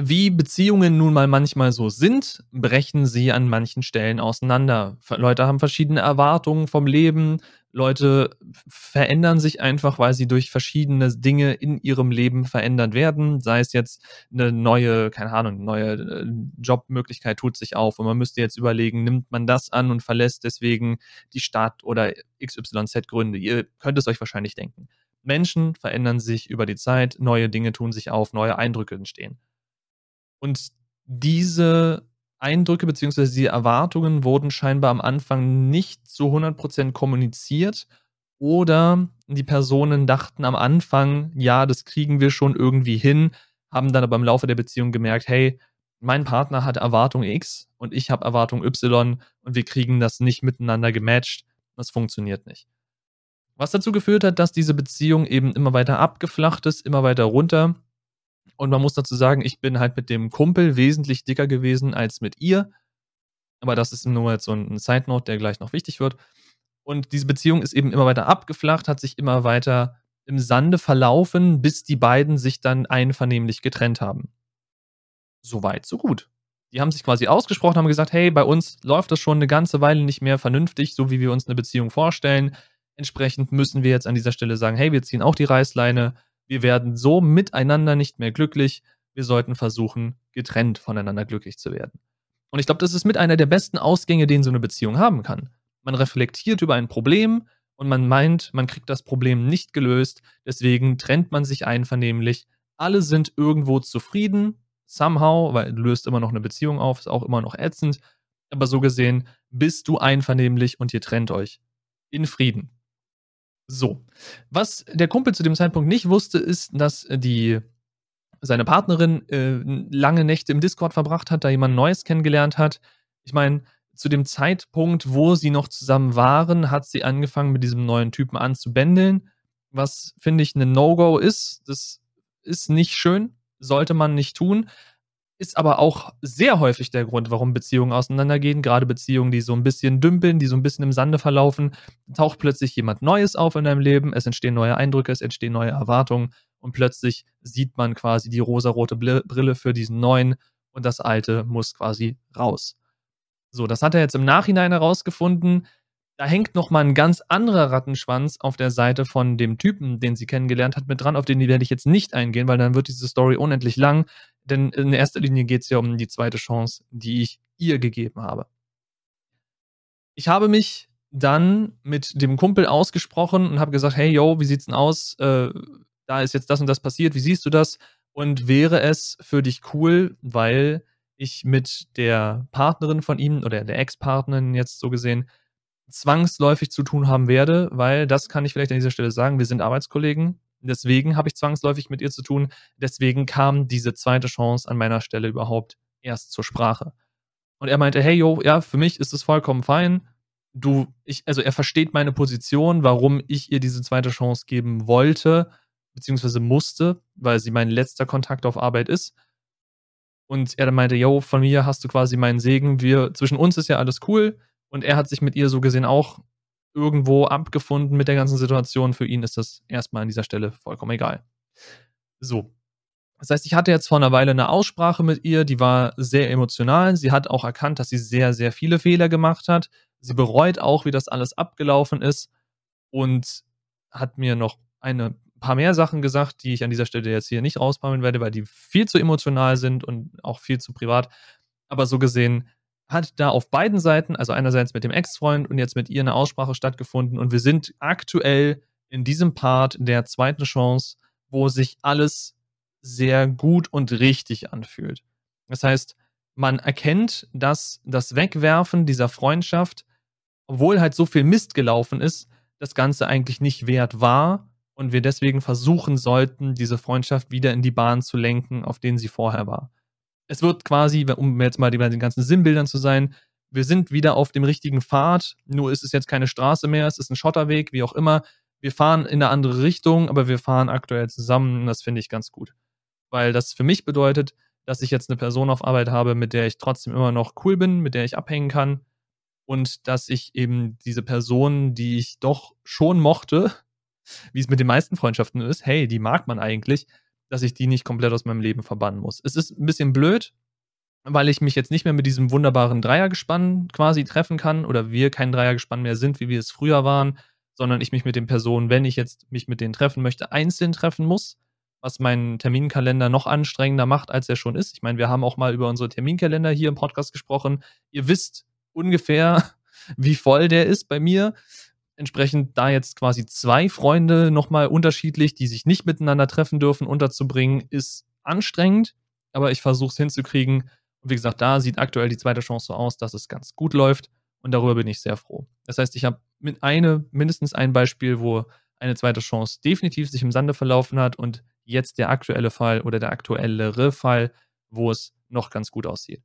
Speaker 2: wie Beziehungen nun mal manchmal so sind, brechen sie an manchen Stellen auseinander. Leute haben verschiedene Erwartungen vom Leben. Leute verändern sich einfach, weil sie durch verschiedene Dinge in ihrem Leben verändert werden. Sei es jetzt eine neue, keine Ahnung, neue äh, Jobmöglichkeit tut sich auf und man müsste jetzt überlegen, nimmt man das an und verlässt deswegen die Stadt oder XYZ Gründe. Ihr könnt es euch wahrscheinlich denken. Menschen verändern sich über die Zeit, neue Dinge tun sich auf, neue Eindrücke entstehen. Und diese Eindrücke bzw. die Erwartungen wurden scheinbar am Anfang nicht zu 100% kommuniziert oder die Personen dachten am Anfang, ja, das kriegen wir schon irgendwie hin, haben dann aber im Laufe der Beziehung gemerkt, hey, mein Partner hat Erwartung X und ich habe Erwartung Y und wir kriegen das nicht miteinander gematcht. Das funktioniert nicht. Was dazu geführt hat, dass diese Beziehung eben immer weiter abgeflacht ist, immer weiter runter und man muss dazu sagen, ich bin halt mit dem Kumpel wesentlich dicker gewesen als mit ihr. Aber das ist nur jetzt so ein Side Note, der gleich noch wichtig wird. Und diese Beziehung ist eben immer weiter abgeflacht, hat sich immer weiter im Sande verlaufen, bis die beiden sich dann einvernehmlich getrennt haben. Soweit, so gut. Die haben sich quasi ausgesprochen, haben gesagt, hey, bei uns läuft das schon eine ganze Weile nicht mehr vernünftig, so wie wir uns eine Beziehung vorstellen. Entsprechend müssen wir jetzt an dieser Stelle sagen, hey, wir ziehen auch die Reißleine wir werden so miteinander nicht mehr glücklich. Wir sollten versuchen, getrennt voneinander glücklich zu werden. Und ich glaube, das ist mit einer der besten Ausgänge, den so eine Beziehung haben kann. Man reflektiert über ein Problem und man meint, man kriegt das Problem nicht gelöst, deswegen trennt man sich einvernehmlich. Alle sind irgendwo zufrieden, somehow, weil löst immer noch eine Beziehung auf, ist auch immer noch ätzend. Aber so gesehen bist du einvernehmlich und ihr trennt euch. In Frieden. So. Was der Kumpel zu dem Zeitpunkt nicht wusste, ist, dass die seine Partnerin äh, lange Nächte im Discord verbracht hat, da jemand Neues kennengelernt hat. Ich meine, zu dem Zeitpunkt, wo sie noch zusammen waren, hat sie angefangen, mit diesem neuen Typen anzubändeln, was finde ich ein No-Go ist. Das ist nicht schön, sollte man nicht tun ist aber auch sehr häufig der Grund, warum Beziehungen auseinandergehen. Gerade Beziehungen, die so ein bisschen dümpeln, die so ein bisschen im Sande verlaufen. Taucht plötzlich jemand Neues auf in deinem Leben, es entstehen neue Eindrücke, es entstehen neue Erwartungen und plötzlich sieht man quasi die rosarote Brille für diesen neuen und das alte muss quasi raus. So, das hat er jetzt im Nachhinein herausgefunden. Da hängt nochmal ein ganz anderer Rattenschwanz auf der Seite von dem Typen, den sie kennengelernt hat, mit dran. Auf den werde ich jetzt nicht eingehen, weil dann wird diese Story unendlich lang. Denn in erster Linie geht es ja um die zweite Chance, die ich ihr gegeben habe. Ich habe mich dann mit dem Kumpel ausgesprochen und habe gesagt, hey, yo, wie sieht's denn aus? Äh, da ist jetzt das und das passiert, wie siehst du das? Und wäre es für dich cool, weil ich mit der Partnerin von ihm oder der Ex-Partnerin jetzt so gesehen zwangsläufig zu tun haben werde, weil das kann ich vielleicht an dieser Stelle sagen, wir sind Arbeitskollegen, Deswegen habe ich zwangsläufig mit ihr zu tun. Deswegen kam diese zweite Chance an meiner Stelle überhaupt erst zur Sprache. Und er meinte, hey, yo, ja, für mich ist es vollkommen fein. Du, ich, also er versteht meine Position, warum ich ihr diese zweite Chance geben wollte, beziehungsweise musste, weil sie mein letzter Kontakt auf Arbeit ist. Und er dann meinte, yo, von mir hast du quasi meinen Segen. Wir, zwischen uns ist ja alles cool. Und er hat sich mit ihr so gesehen auch irgendwo abgefunden mit der ganzen Situation. Für ihn ist das erstmal an dieser Stelle vollkommen egal. So. Das heißt, ich hatte jetzt vor einer Weile eine Aussprache mit ihr, die war sehr emotional. Sie hat auch erkannt, dass sie sehr, sehr viele Fehler gemacht hat. Sie bereut auch, wie das alles abgelaufen ist und hat mir noch eine paar mehr Sachen gesagt, die ich an dieser Stelle jetzt hier nicht rauspammeln werde, weil die viel zu emotional sind und auch viel zu privat. Aber so gesehen hat da auf beiden Seiten, also einerseits mit dem Ex-Freund und jetzt mit ihr eine Aussprache stattgefunden und wir sind aktuell in diesem Part der zweiten Chance, wo sich alles sehr gut und richtig anfühlt. Das heißt, man erkennt, dass das Wegwerfen dieser Freundschaft, obwohl halt so viel Mist gelaufen ist, das Ganze eigentlich nicht wert war und wir deswegen versuchen sollten, diese Freundschaft wieder in die Bahn zu lenken, auf denen sie vorher war. Es wird quasi, um jetzt mal bei den ganzen Sinnbildern zu sein, wir sind wieder auf dem richtigen Pfad, nur ist es jetzt keine Straße mehr, es ist ein Schotterweg, wie auch immer. Wir fahren in eine andere Richtung, aber wir fahren aktuell zusammen und das finde ich ganz gut. Weil das für mich bedeutet, dass ich jetzt eine Person auf Arbeit habe, mit der ich trotzdem immer noch cool bin, mit der ich abhängen kann und dass ich eben diese Person, die ich doch schon mochte, (laughs) wie es mit den meisten Freundschaften ist, hey, die mag man eigentlich, dass ich die nicht komplett aus meinem Leben verbannen muss. Es ist ein bisschen blöd, weil ich mich jetzt nicht mehr mit diesem wunderbaren Dreiergespann quasi treffen kann oder wir kein Dreiergespann mehr sind, wie wir es früher waren, sondern ich mich mit den Personen, wenn ich jetzt mich mit denen treffen möchte, einzeln treffen muss, was meinen Terminkalender noch anstrengender macht, als er schon ist. Ich meine, wir haben auch mal über unsere Terminkalender hier im Podcast gesprochen. Ihr wisst ungefähr, (laughs) wie voll der ist bei mir entsprechend da jetzt quasi zwei Freunde nochmal unterschiedlich, die sich nicht miteinander treffen dürfen, unterzubringen, ist anstrengend, aber ich versuche es hinzukriegen. Und wie gesagt, da sieht aktuell die zweite Chance so aus, dass es ganz gut läuft und darüber bin ich sehr froh. Das heißt, ich habe mit eine, mindestens ein Beispiel, wo eine zweite Chance definitiv sich im Sande verlaufen hat und jetzt der aktuelle Fall oder der aktuellere Fall, wo es noch ganz gut aussieht.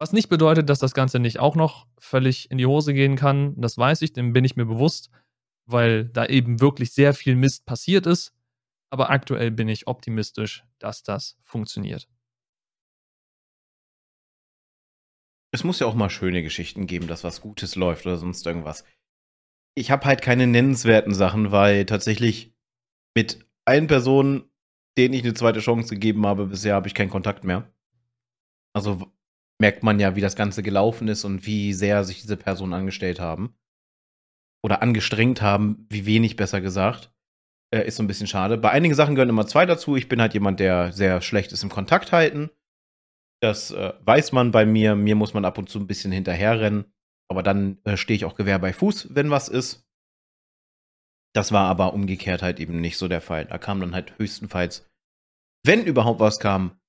Speaker 2: Was nicht bedeutet, dass das Ganze nicht auch noch völlig in die Hose gehen kann. Das weiß ich, dem bin ich mir bewusst, weil da eben wirklich sehr viel Mist passiert ist. Aber aktuell bin ich optimistisch, dass das funktioniert.
Speaker 1: Es muss ja auch mal schöne Geschichten geben, dass was Gutes läuft oder sonst irgendwas. Ich habe halt keine nennenswerten Sachen, weil tatsächlich mit allen Personen, denen ich eine zweite Chance gegeben habe, bisher habe ich keinen Kontakt mehr. Also merkt man ja, wie das Ganze gelaufen ist und wie sehr sich diese Personen angestellt haben. Oder angestrengt haben, wie wenig besser gesagt. Äh, ist so ein bisschen schade. Bei einigen Sachen gehören immer zwei dazu. Ich bin halt jemand, der sehr schlecht ist im Kontakt halten. Das äh, weiß man bei mir. Mir muss man ab und zu ein bisschen hinterherrennen. Aber dann äh, stehe ich auch Gewehr bei Fuß, wenn was ist. Das war aber umgekehrt halt eben nicht so der Fall. Da kam dann halt höchstenfalls, wenn überhaupt was kam,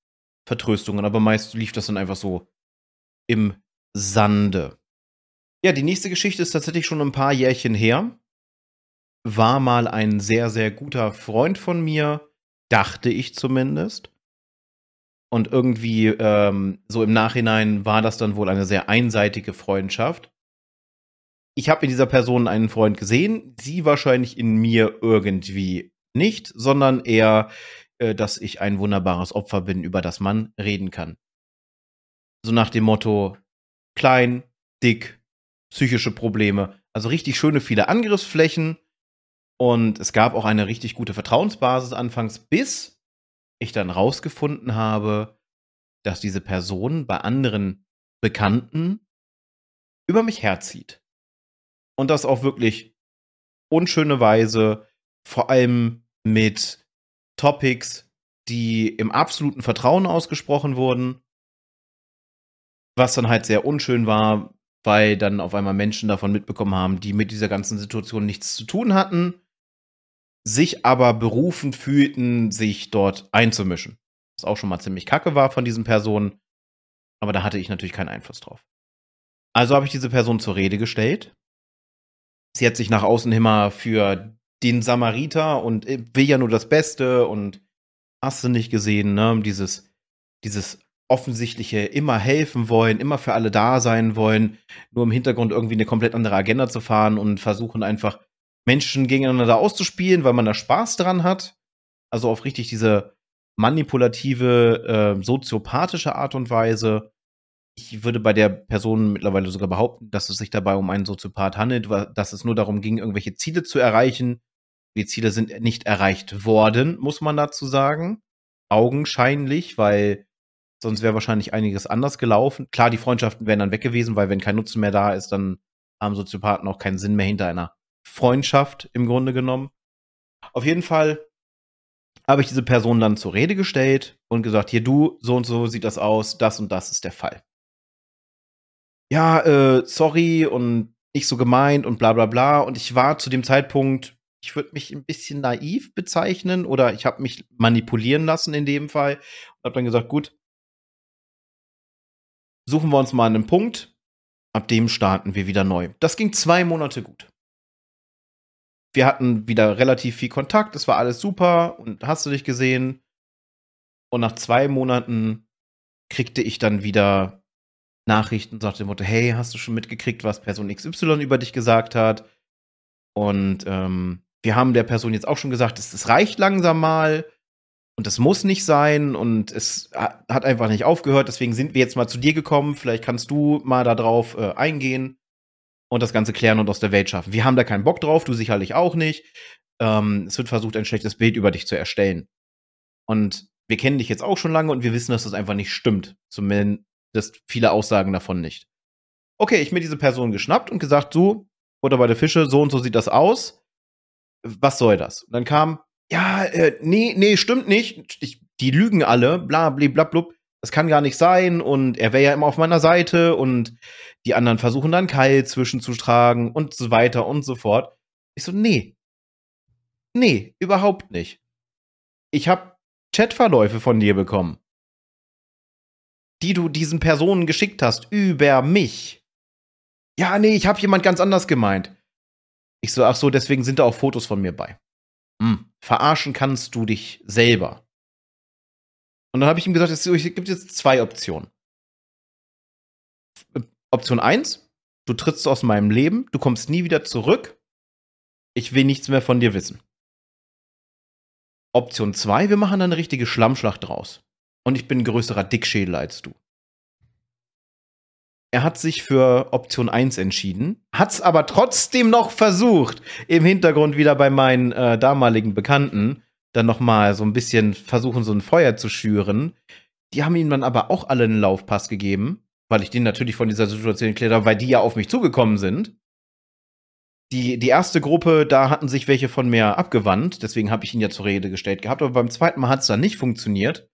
Speaker 1: Vertröstungen. Aber meist lief das dann einfach so im Sande. Ja, die nächste Geschichte ist tatsächlich schon ein paar Jährchen her. War mal ein sehr, sehr guter Freund von mir, dachte ich zumindest. Und irgendwie ähm, so im Nachhinein war das dann wohl eine sehr einseitige Freundschaft. Ich habe in dieser Person einen Freund gesehen, sie wahrscheinlich in mir irgendwie nicht, sondern eher, äh, dass ich ein wunderbares Opfer bin, über das man reden kann. So nach dem Motto klein, dick, psychische Probleme. Also richtig schöne viele Angriffsflächen. Und es gab auch eine richtig gute Vertrauensbasis anfangs, bis ich dann rausgefunden habe, dass diese Person bei anderen Bekannten über mich herzieht. Und das auf wirklich unschöne Weise, vor allem mit Topics, die im absoluten Vertrauen ausgesprochen wurden was dann halt sehr unschön war, weil dann auf einmal Menschen davon mitbekommen haben, die mit dieser ganzen Situation nichts zu tun hatten, sich aber berufen fühlten, sich dort einzumischen. Was auch schon mal ziemlich kacke war von diesen Personen. Aber da hatte ich natürlich keinen Einfluss drauf. Also habe ich diese Person zur Rede gestellt. Sie hat sich nach außen immer für den Samariter und will ja nur das Beste und hast du nicht gesehen, ne? Dieses, dieses offensichtliche immer helfen wollen, immer für alle da sein wollen, nur im Hintergrund irgendwie eine komplett andere Agenda zu fahren und versuchen einfach Menschen gegeneinander auszuspielen, weil man da Spaß dran hat. Also auf richtig diese manipulative, äh, soziopathische Art und Weise. ich würde bei der Person mittlerweile sogar behaupten, dass es sich dabei um einen Soziopath handelt, dass es nur darum ging, irgendwelche Ziele zu erreichen. Die Ziele sind nicht erreicht worden, muss man dazu sagen. Augenscheinlich, weil sonst wäre wahrscheinlich einiges anders gelaufen. Klar, die Freundschaften wären dann weg gewesen, weil wenn kein Nutzen mehr da ist, dann haben Soziopathen auch keinen Sinn mehr hinter einer Freundschaft im Grunde genommen. Auf jeden Fall habe ich diese Person dann zur Rede gestellt und gesagt, hier du, so und so sieht das aus, das und das ist der Fall. Ja, äh, sorry und nicht so gemeint und bla bla bla. Und ich war zu dem Zeitpunkt, ich würde mich ein bisschen naiv bezeichnen oder ich habe mich manipulieren lassen in dem Fall und habe dann gesagt, gut, suchen wir uns mal einen Punkt, ab dem starten wir wieder neu. Das ging zwei Monate gut wir hatten wieder relativ viel Kontakt, es war alles super und hast du dich gesehen. Und nach zwei Monaten kriegte ich dann wieder Nachrichten, sagte dem Motto, hey, hast du schon mitgekriegt, was Person XY über dich gesagt hat? Und ähm, wir haben der Person jetzt auch schon gesagt, es, es reicht langsam mal und es muss nicht sein und es hat einfach nicht aufgehört. Deswegen sind wir jetzt mal zu dir gekommen. Vielleicht kannst du mal darauf äh, eingehen und das Ganze klären und aus der Welt schaffen. Wir haben da keinen Bock drauf, du sicherlich auch nicht. Ähm, es wird versucht, ein schlechtes Bild über dich zu erstellen. Und wir kennen dich jetzt auch schon lange und wir wissen, dass das einfach nicht stimmt. Zumindest viele Aussagen davon nicht. Okay, ich mir diese Person geschnappt und gesagt, so, oder bei der Fische, so und so sieht das aus. Was soll das? Und dann kam, ja, äh, nee, nee, stimmt nicht. Ich, die lügen alle, bla, bla, bla, das kann gar nicht sein und er wäre ja immer auf meiner Seite und die anderen versuchen dann Keil zwischenzutragen und so weiter und so fort. Ich so, nee. Nee, überhaupt nicht. Ich habe Chatverläufe von dir bekommen, die du diesen Personen geschickt hast über mich. Ja, nee, ich habe jemand ganz anders gemeint. Ich so, ach so, deswegen sind da auch Fotos von mir bei. Hm, verarschen kannst du dich selber. Und dann habe ich ihm gesagt, es gibt jetzt zwei Optionen. Option 1, du trittst aus meinem Leben, du kommst nie wieder zurück, ich will nichts mehr von dir wissen. Option 2, wir machen eine richtige Schlammschlacht draus. Und ich bin ein größerer Dickschädel als du. Er hat sich für Option 1 entschieden, hat es aber trotzdem noch versucht, im Hintergrund wieder bei meinen äh, damaligen Bekannten dann noch mal so ein bisschen versuchen, so ein Feuer zu schüren. Die haben ihm dann aber auch alle einen Laufpass gegeben, weil ich denen natürlich von dieser Situation erklärt habe, weil die ja auf mich zugekommen sind. Die, die erste Gruppe, da hatten sich welche von mir abgewandt, deswegen habe ich ihn ja zur Rede gestellt gehabt, aber beim zweiten Mal hat es dann nicht funktioniert.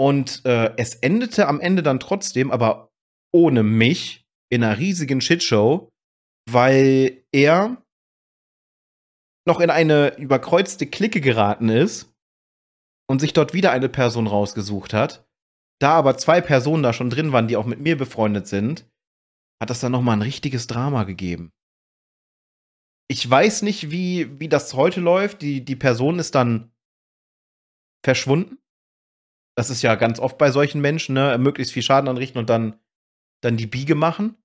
Speaker 1: Und äh, es endete am Ende dann trotzdem, aber ohne mich, in einer riesigen Shitshow, weil er noch in eine überkreuzte Clique geraten ist und sich dort wieder eine Person rausgesucht hat, da aber zwei Personen da schon drin waren, die auch mit mir befreundet sind, hat das dann noch mal ein richtiges Drama gegeben. Ich weiß nicht, wie, wie das heute läuft. Die, die Person ist dann verschwunden. Das ist ja ganz oft bei solchen Menschen, ne? Möglichst viel Schaden anrichten und dann, dann die Biege machen.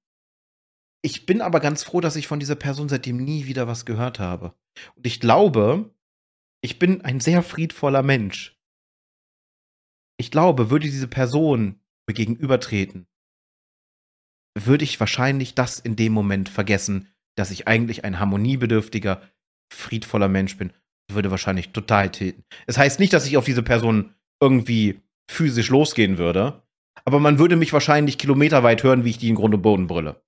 Speaker 1: Ich bin aber ganz froh, dass ich von dieser Person seitdem nie wieder was gehört habe. Und ich glaube, ich bin ein sehr friedvoller Mensch. Ich glaube, würde diese Person mir gegenübertreten, würde ich wahrscheinlich das in dem Moment vergessen, dass ich eigentlich ein harmoniebedürftiger, friedvoller Mensch bin. Würde wahrscheinlich total tilten. Es das heißt nicht, dass ich auf diese Person irgendwie physisch losgehen würde, aber man würde mich wahrscheinlich kilometerweit hören, wie ich die in Grund und Boden brülle.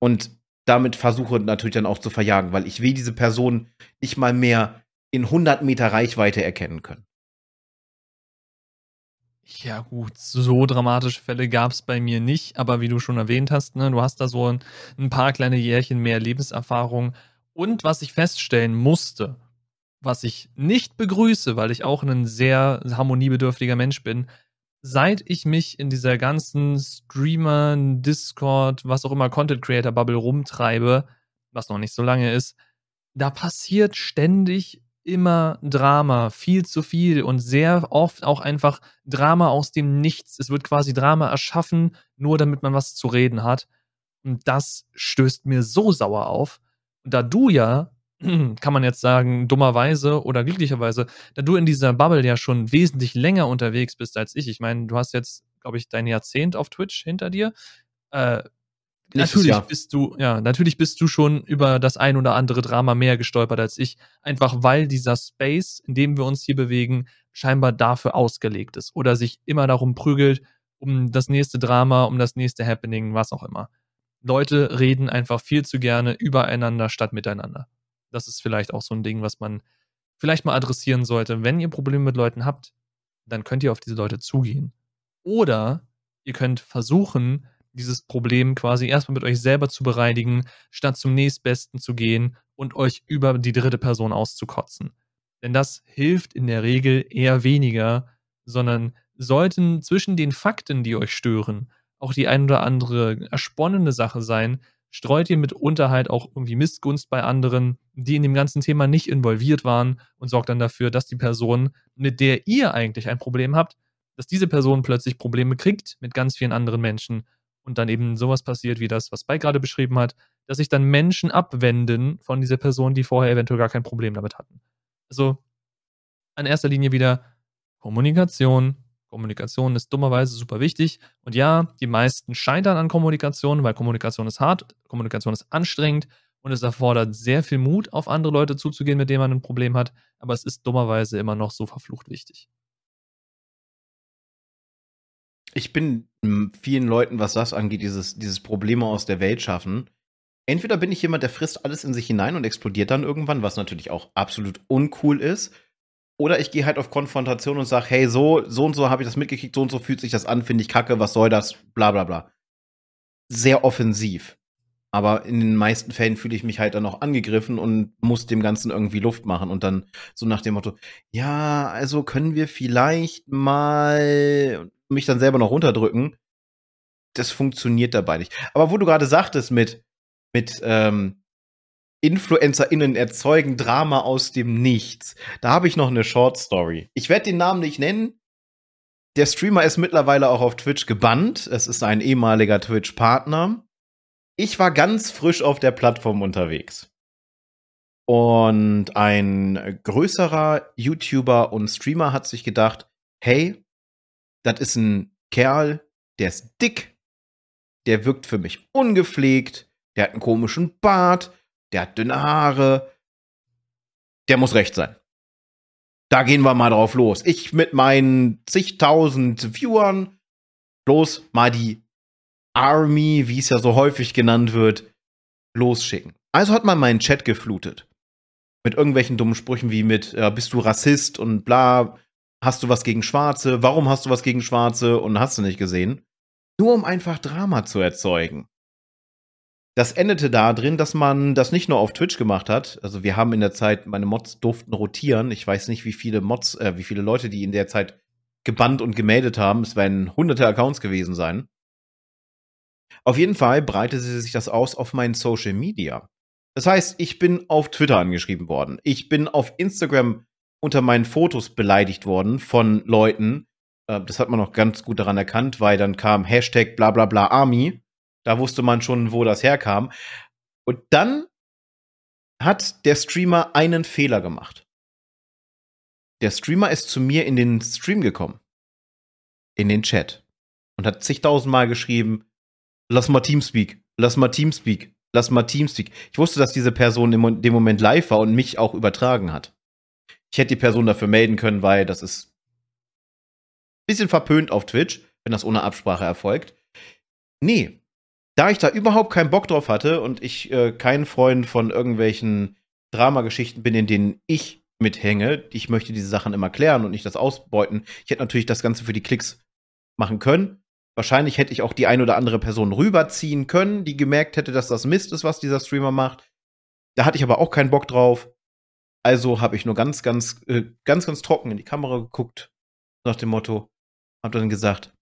Speaker 1: Und damit versuche natürlich dann auch zu verjagen, weil ich will diese Person nicht mal mehr in 100 Meter Reichweite erkennen können.
Speaker 2: Ja, gut, so dramatische Fälle gab es bei mir nicht, aber wie du schon erwähnt hast, ne, du hast da so ein, ein paar kleine Jährchen mehr Lebenserfahrung. Und was ich feststellen musste, was ich nicht begrüße, weil ich auch ein sehr harmoniebedürftiger Mensch bin, seit ich mich in dieser ganzen Streamer, Discord, was auch immer, Content Creator Bubble rumtreibe, was noch nicht so lange ist, da passiert ständig immer Drama, viel zu viel und sehr oft auch einfach Drama aus dem Nichts. Es wird quasi Drama erschaffen, nur damit man was zu reden hat. Und das stößt mir so sauer auf. Und da du ja (clears throat) kann man jetzt sagen, dummerweise oder glücklicherweise, da du in dieser Bubble ja schon wesentlich länger unterwegs bist als ich. Ich meine, du hast jetzt, glaube ich, dein Jahrzehnt auf Twitch hinter dir. Äh, natürlich Jahr. bist du, ja, natürlich bist du schon über das ein oder andere Drama mehr gestolpert als ich. Einfach weil dieser Space, in dem wir uns hier bewegen, scheinbar dafür ausgelegt ist oder sich immer darum prügelt, um das nächste Drama, um das nächste Happening, was auch immer. Leute reden einfach viel zu gerne übereinander statt miteinander. Das ist vielleicht auch so ein Ding, was man vielleicht mal adressieren sollte. Wenn ihr Probleme mit Leuten habt, dann könnt ihr auf diese Leute zugehen. Oder ihr könnt versuchen, dieses Problem quasi erstmal mit euch selber zu bereinigen, statt zum nächstbesten zu gehen und euch über die dritte Person auszukotzen. Denn das hilft in der Regel eher weniger, sondern sollten zwischen den Fakten, die euch stören, auch die ein oder andere ersponnene Sache sein, streut ihr mitunter halt auch irgendwie Missgunst bei anderen, die in dem ganzen Thema nicht involviert waren und sorgt dann dafür, dass die Person, mit der ihr eigentlich ein Problem habt, dass diese Person plötzlich Probleme kriegt mit ganz vielen anderen Menschen und dann eben sowas passiert wie das, was Spike gerade beschrieben hat, dass sich dann Menschen abwenden von dieser Person, die vorher eventuell gar kein Problem damit hatten. Also an erster Linie wieder Kommunikation, Kommunikation ist dummerweise super wichtig. Und ja, die meisten scheitern an Kommunikation, weil Kommunikation ist hart, Kommunikation ist anstrengend und es erfordert sehr viel Mut, auf andere Leute zuzugehen, mit denen man ein Problem hat. Aber es ist dummerweise immer noch so verflucht wichtig.
Speaker 1: Ich bin vielen Leuten, was das angeht, dieses, dieses Probleme aus der Welt schaffen. Entweder bin ich jemand, der frisst alles in sich hinein und explodiert dann irgendwann, was natürlich auch absolut uncool ist. Oder ich gehe halt auf Konfrontation und sage, hey, so, so und so habe ich das mitgekriegt, so und so fühlt sich das an, finde ich kacke, was soll das, bla bla bla. Sehr offensiv. Aber in den meisten Fällen fühle ich mich halt dann auch angegriffen und muss dem Ganzen irgendwie Luft machen. Und dann so nach dem Motto, ja, also können wir vielleicht mal mich dann selber noch runterdrücken. Das funktioniert dabei nicht. Aber wo du gerade sagtest mit, mit ähm, InfluencerInnen erzeugen Drama aus dem Nichts. Da habe ich noch eine Short Story. Ich werde den Namen nicht nennen. Der Streamer ist mittlerweile auch auf Twitch gebannt. Es ist ein ehemaliger Twitch-Partner. Ich war ganz frisch auf der Plattform unterwegs. Und ein größerer YouTuber und Streamer hat sich gedacht, hey, das ist ein Kerl, der ist dick, der wirkt für mich ungepflegt, der hat einen komischen Bart, der hat dünne Haare, der muss recht sein. Da gehen wir mal drauf los. Ich mit meinen zigtausend Viewern, bloß mal die Army, wie es ja so häufig genannt wird, losschicken. Also hat man meinen Chat geflutet. Mit irgendwelchen dummen Sprüchen wie mit, äh, bist du Rassist und bla, hast du was gegen Schwarze, warum hast du was gegen Schwarze und hast du nicht gesehen. Nur um einfach Drama zu erzeugen das endete da drin, dass man das nicht nur auf Twitch gemacht hat. Also wir haben in der Zeit, meine Mods durften rotieren. Ich weiß nicht, wie viele Mods, äh, wie viele Leute, die in der Zeit gebannt und gemeldet haben. Es werden hunderte Accounts gewesen sein. Auf jeden Fall breitete sich das aus auf meinen Social Media. Das heißt, ich bin auf Twitter angeschrieben worden. Ich bin auf Instagram unter meinen Fotos beleidigt worden von Leuten. Äh, das hat man noch ganz gut daran erkannt, weil dann kam Hashtag bla bla bla Army da wusste man schon, wo das herkam. Und dann hat der Streamer einen Fehler gemacht. Der Streamer ist zu mir in den Stream gekommen. In den Chat. Und hat zigtausendmal geschrieben, lass mal Teamspeak, lass mal Teamspeak, lass mal Teamspeak. Ich wusste, dass diese Person in dem Moment live war und mich auch übertragen hat. Ich hätte die Person dafür melden können, weil das ist ein bisschen verpönt auf Twitch, wenn das ohne Absprache erfolgt. Nee, da ich da überhaupt keinen Bock drauf hatte und ich äh, kein Freund von irgendwelchen Dramageschichten bin, in denen ich mithänge, ich möchte diese Sachen immer klären und nicht das ausbeuten. Ich hätte natürlich das Ganze für die Klicks machen können. Wahrscheinlich hätte ich auch die ein oder andere Person rüberziehen können, die gemerkt hätte, dass das Mist ist, was dieser Streamer macht. Da hatte ich aber auch keinen Bock drauf. Also habe ich nur ganz, ganz, äh, ganz, ganz trocken in die Kamera geguckt, nach dem Motto, hab dann gesagt,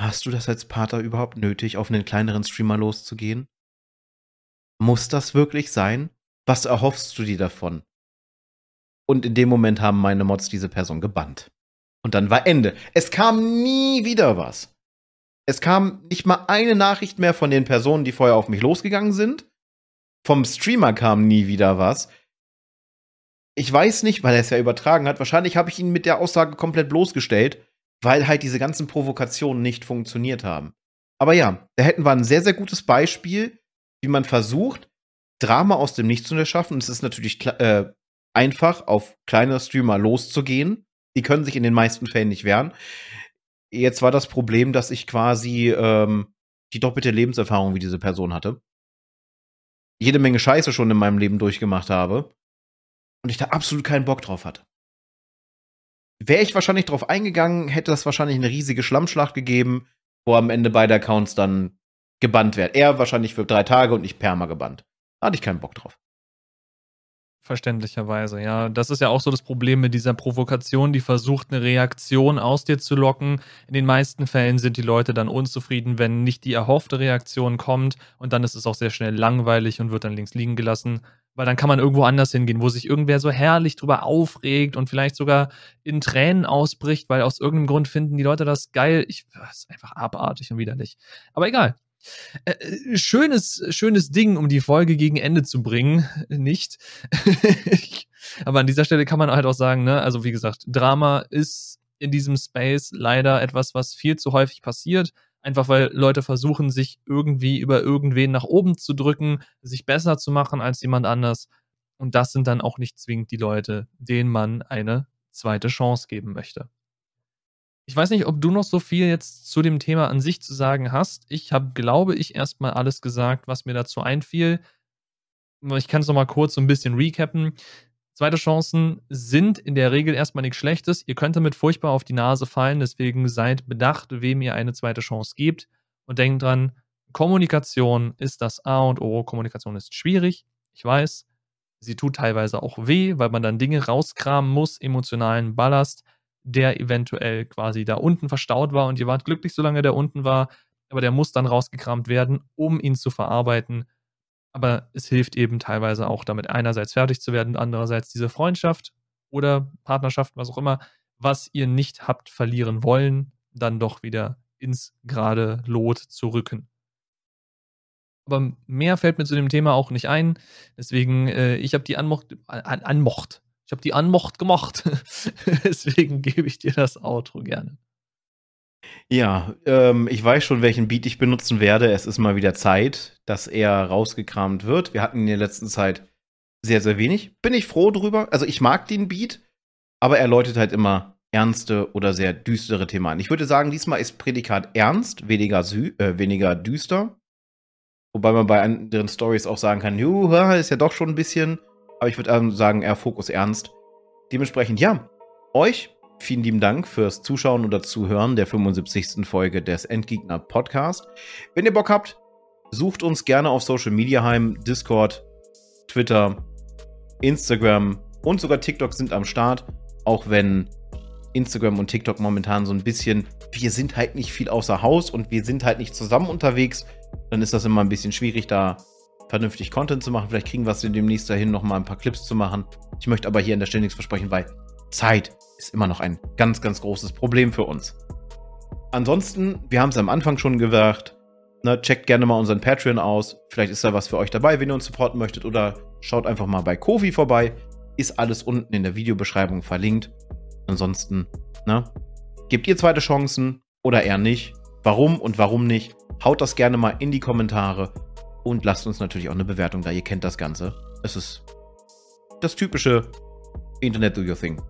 Speaker 1: Hast du das als Pater überhaupt nötig, auf einen kleineren Streamer loszugehen? Muss das wirklich sein? Was erhoffst du dir davon? Und in dem Moment haben meine Mods diese Person gebannt. Und dann war Ende. Es kam nie wieder was. Es kam nicht mal eine Nachricht mehr von den Personen, die vorher auf mich losgegangen sind. Vom Streamer kam nie wieder was. Ich weiß nicht, weil er es ja übertragen hat. Wahrscheinlich habe ich ihn mit der Aussage komplett bloßgestellt, weil halt diese ganzen Provokationen nicht funktioniert haben. Aber ja, da hätten wir ein sehr, sehr gutes Beispiel, wie man versucht, Drama aus dem Nichts zu erschaffen. Es ist natürlich äh, einfach, auf kleine Streamer loszugehen. Die können sich in den meisten Fällen nicht wehren. Jetzt war das Problem, dass ich quasi ähm, die doppelte Lebenserfahrung wie diese Person hatte. Jede Menge Scheiße schon in meinem Leben durchgemacht habe. Und ich da absolut keinen Bock drauf hatte. Wäre ich wahrscheinlich drauf eingegangen, hätte das wahrscheinlich eine riesige Schlammschlacht gegeben, wo am Ende beide Accounts dann gebannt werden. Er wahrscheinlich für drei Tage und ich perma gebannt. Da hatte ich keinen Bock drauf.
Speaker 2: Verständlicherweise, ja. Das ist ja auch so das Problem mit dieser Provokation, die versucht, eine Reaktion aus dir zu locken. In den meisten Fällen sind die Leute dann unzufrieden, wenn nicht die erhoffte Reaktion kommt und dann ist es auch sehr schnell langweilig und wird dann links liegen gelassen, weil dann kann man irgendwo anders hingehen, wo sich irgendwer so herrlich drüber aufregt und vielleicht sogar in Tränen ausbricht, weil aus irgendeinem Grund finden die Leute das geil. Ich, das ist einfach abartig und widerlich. Aber egal. Äh, äh, schönes, schönes Ding, um die Folge gegen Ende zu bringen. Nicht. (laughs) Aber an dieser Stelle kann man halt auch sagen, ne, also wie gesagt, Drama ist in diesem Space leider etwas, was viel zu häufig passiert. Einfach weil Leute versuchen, sich irgendwie über irgendwen nach oben zu drücken, sich besser zu machen als jemand anders. Und das sind dann auch nicht zwingend die Leute, denen man eine zweite Chance geben möchte. Ich weiß nicht, ob du noch so viel jetzt zu dem Thema an sich zu sagen hast. Ich habe, glaube ich, erstmal alles gesagt, was mir dazu einfiel. Ich kann es nochmal kurz so ein bisschen recappen. Zweite Chancen sind in der Regel erstmal nichts Schlechtes. Ihr könnt damit furchtbar auf die Nase fallen, deswegen seid bedacht, wem ihr eine zweite Chance gebt. Und denkt dran, Kommunikation ist das A und O. Kommunikation ist schwierig, ich weiß. Sie tut teilweise auch weh, weil man dann Dinge rauskramen muss, emotionalen Ballast der eventuell quasi da unten verstaut war und ihr wart glücklich, solange der unten war, aber der muss dann rausgekramt werden, um ihn zu verarbeiten. Aber es hilft eben teilweise auch damit einerseits fertig zu werden, andererseits diese Freundschaft oder Partnerschaft, was auch immer, was ihr nicht habt verlieren wollen, dann doch wieder ins gerade Lot zu rücken. Aber mehr fällt mir zu dem Thema auch nicht ein. Deswegen, äh, ich habe die Anmocht, an, Anmocht, ich habe die Anmocht gemacht. (laughs) Deswegen gebe ich dir das Outro gerne.
Speaker 1: Ja, ähm, ich weiß schon, welchen Beat ich benutzen werde. Es ist mal wieder Zeit, dass er rausgekramt wird. Wir hatten in der letzten Zeit sehr, sehr wenig. Bin ich froh drüber. Also ich mag den Beat, aber er läutet halt immer ernste oder sehr düstere Themen an. Ich würde sagen, diesmal ist Prädikat ernst, weniger, äh, weniger düster. Wobei man bei anderen Stories auch sagen kann, juha, ist ja doch schon ein bisschen aber ich würde ähm, sagen, eher Fokus ernst. Dementsprechend, ja, euch vielen lieben Dank fürs Zuschauen oder Zuhören der 75. Folge des Endgegner Podcast. Wenn ihr Bock habt, sucht uns gerne auf Social Media heim. Discord, Twitter, Instagram und sogar TikTok sind am Start. Auch wenn Instagram und TikTok momentan so ein bisschen, wir sind halt nicht viel außer Haus und wir sind halt nicht zusammen unterwegs, dann ist das immer ein bisschen schwierig, da vernünftig Content zu machen. Vielleicht kriegen wir es demnächst dahin, noch mal ein paar Clips zu machen. Ich möchte aber hier an der Stelle nichts versprechen, weil Zeit ist immer noch ein ganz, ganz großes Problem für uns. Ansonsten, wir haben es am Anfang schon gesagt, ne, checkt gerne mal unseren Patreon aus. Vielleicht ist da was für euch dabei, wenn ihr uns supporten möchtet. Oder schaut einfach mal bei Kofi vorbei. Ist alles unten in der Videobeschreibung verlinkt. Ansonsten, ne, gebt ihr zweite Chancen oder eher nicht. Warum und warum nicht? Haut das gerne mal in die Kommentare. Und lasst uns natürlich auch eine Bewertung da. Ihr kennt das Ganze. Es ist das typische Internet do your thing.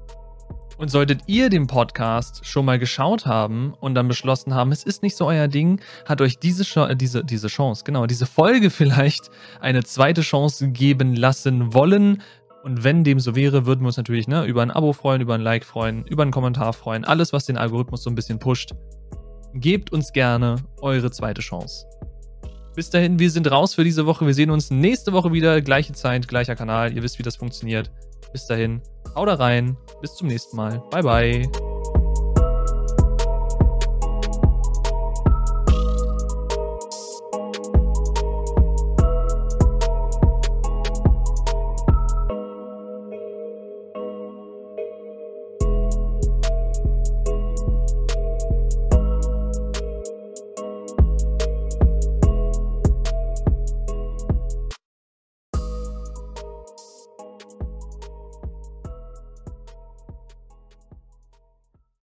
Speaker 2: Und solltet ihr den Podcast schon mal geschaut haben und dann beschlossen haben, es ist nicht so euer Ding, hat euch diese, Ch diese, diese Chance, genau, diese Folge (laughs) vielleicht eine zweite Chance geben lassen wollen. Und wenn dem so wäre, würden wir uns natürlich ne, über ein Abo freuen, über ein Like freuen, über einen Kommentar freuen. Alles, was den Algorithmus so ein bisschen pusht. Gebt uns gerne eure zweite Chance. Bis dahin, wir sind raus für diese Woche. Wir sehen uns nächste Woche wieder. Gleiche Zeit, gleicher Kanal. Ihr wisst, wie das funktioniert. Bis dahin, haut rein. Bis zum nächsten Mal. Bye, bye.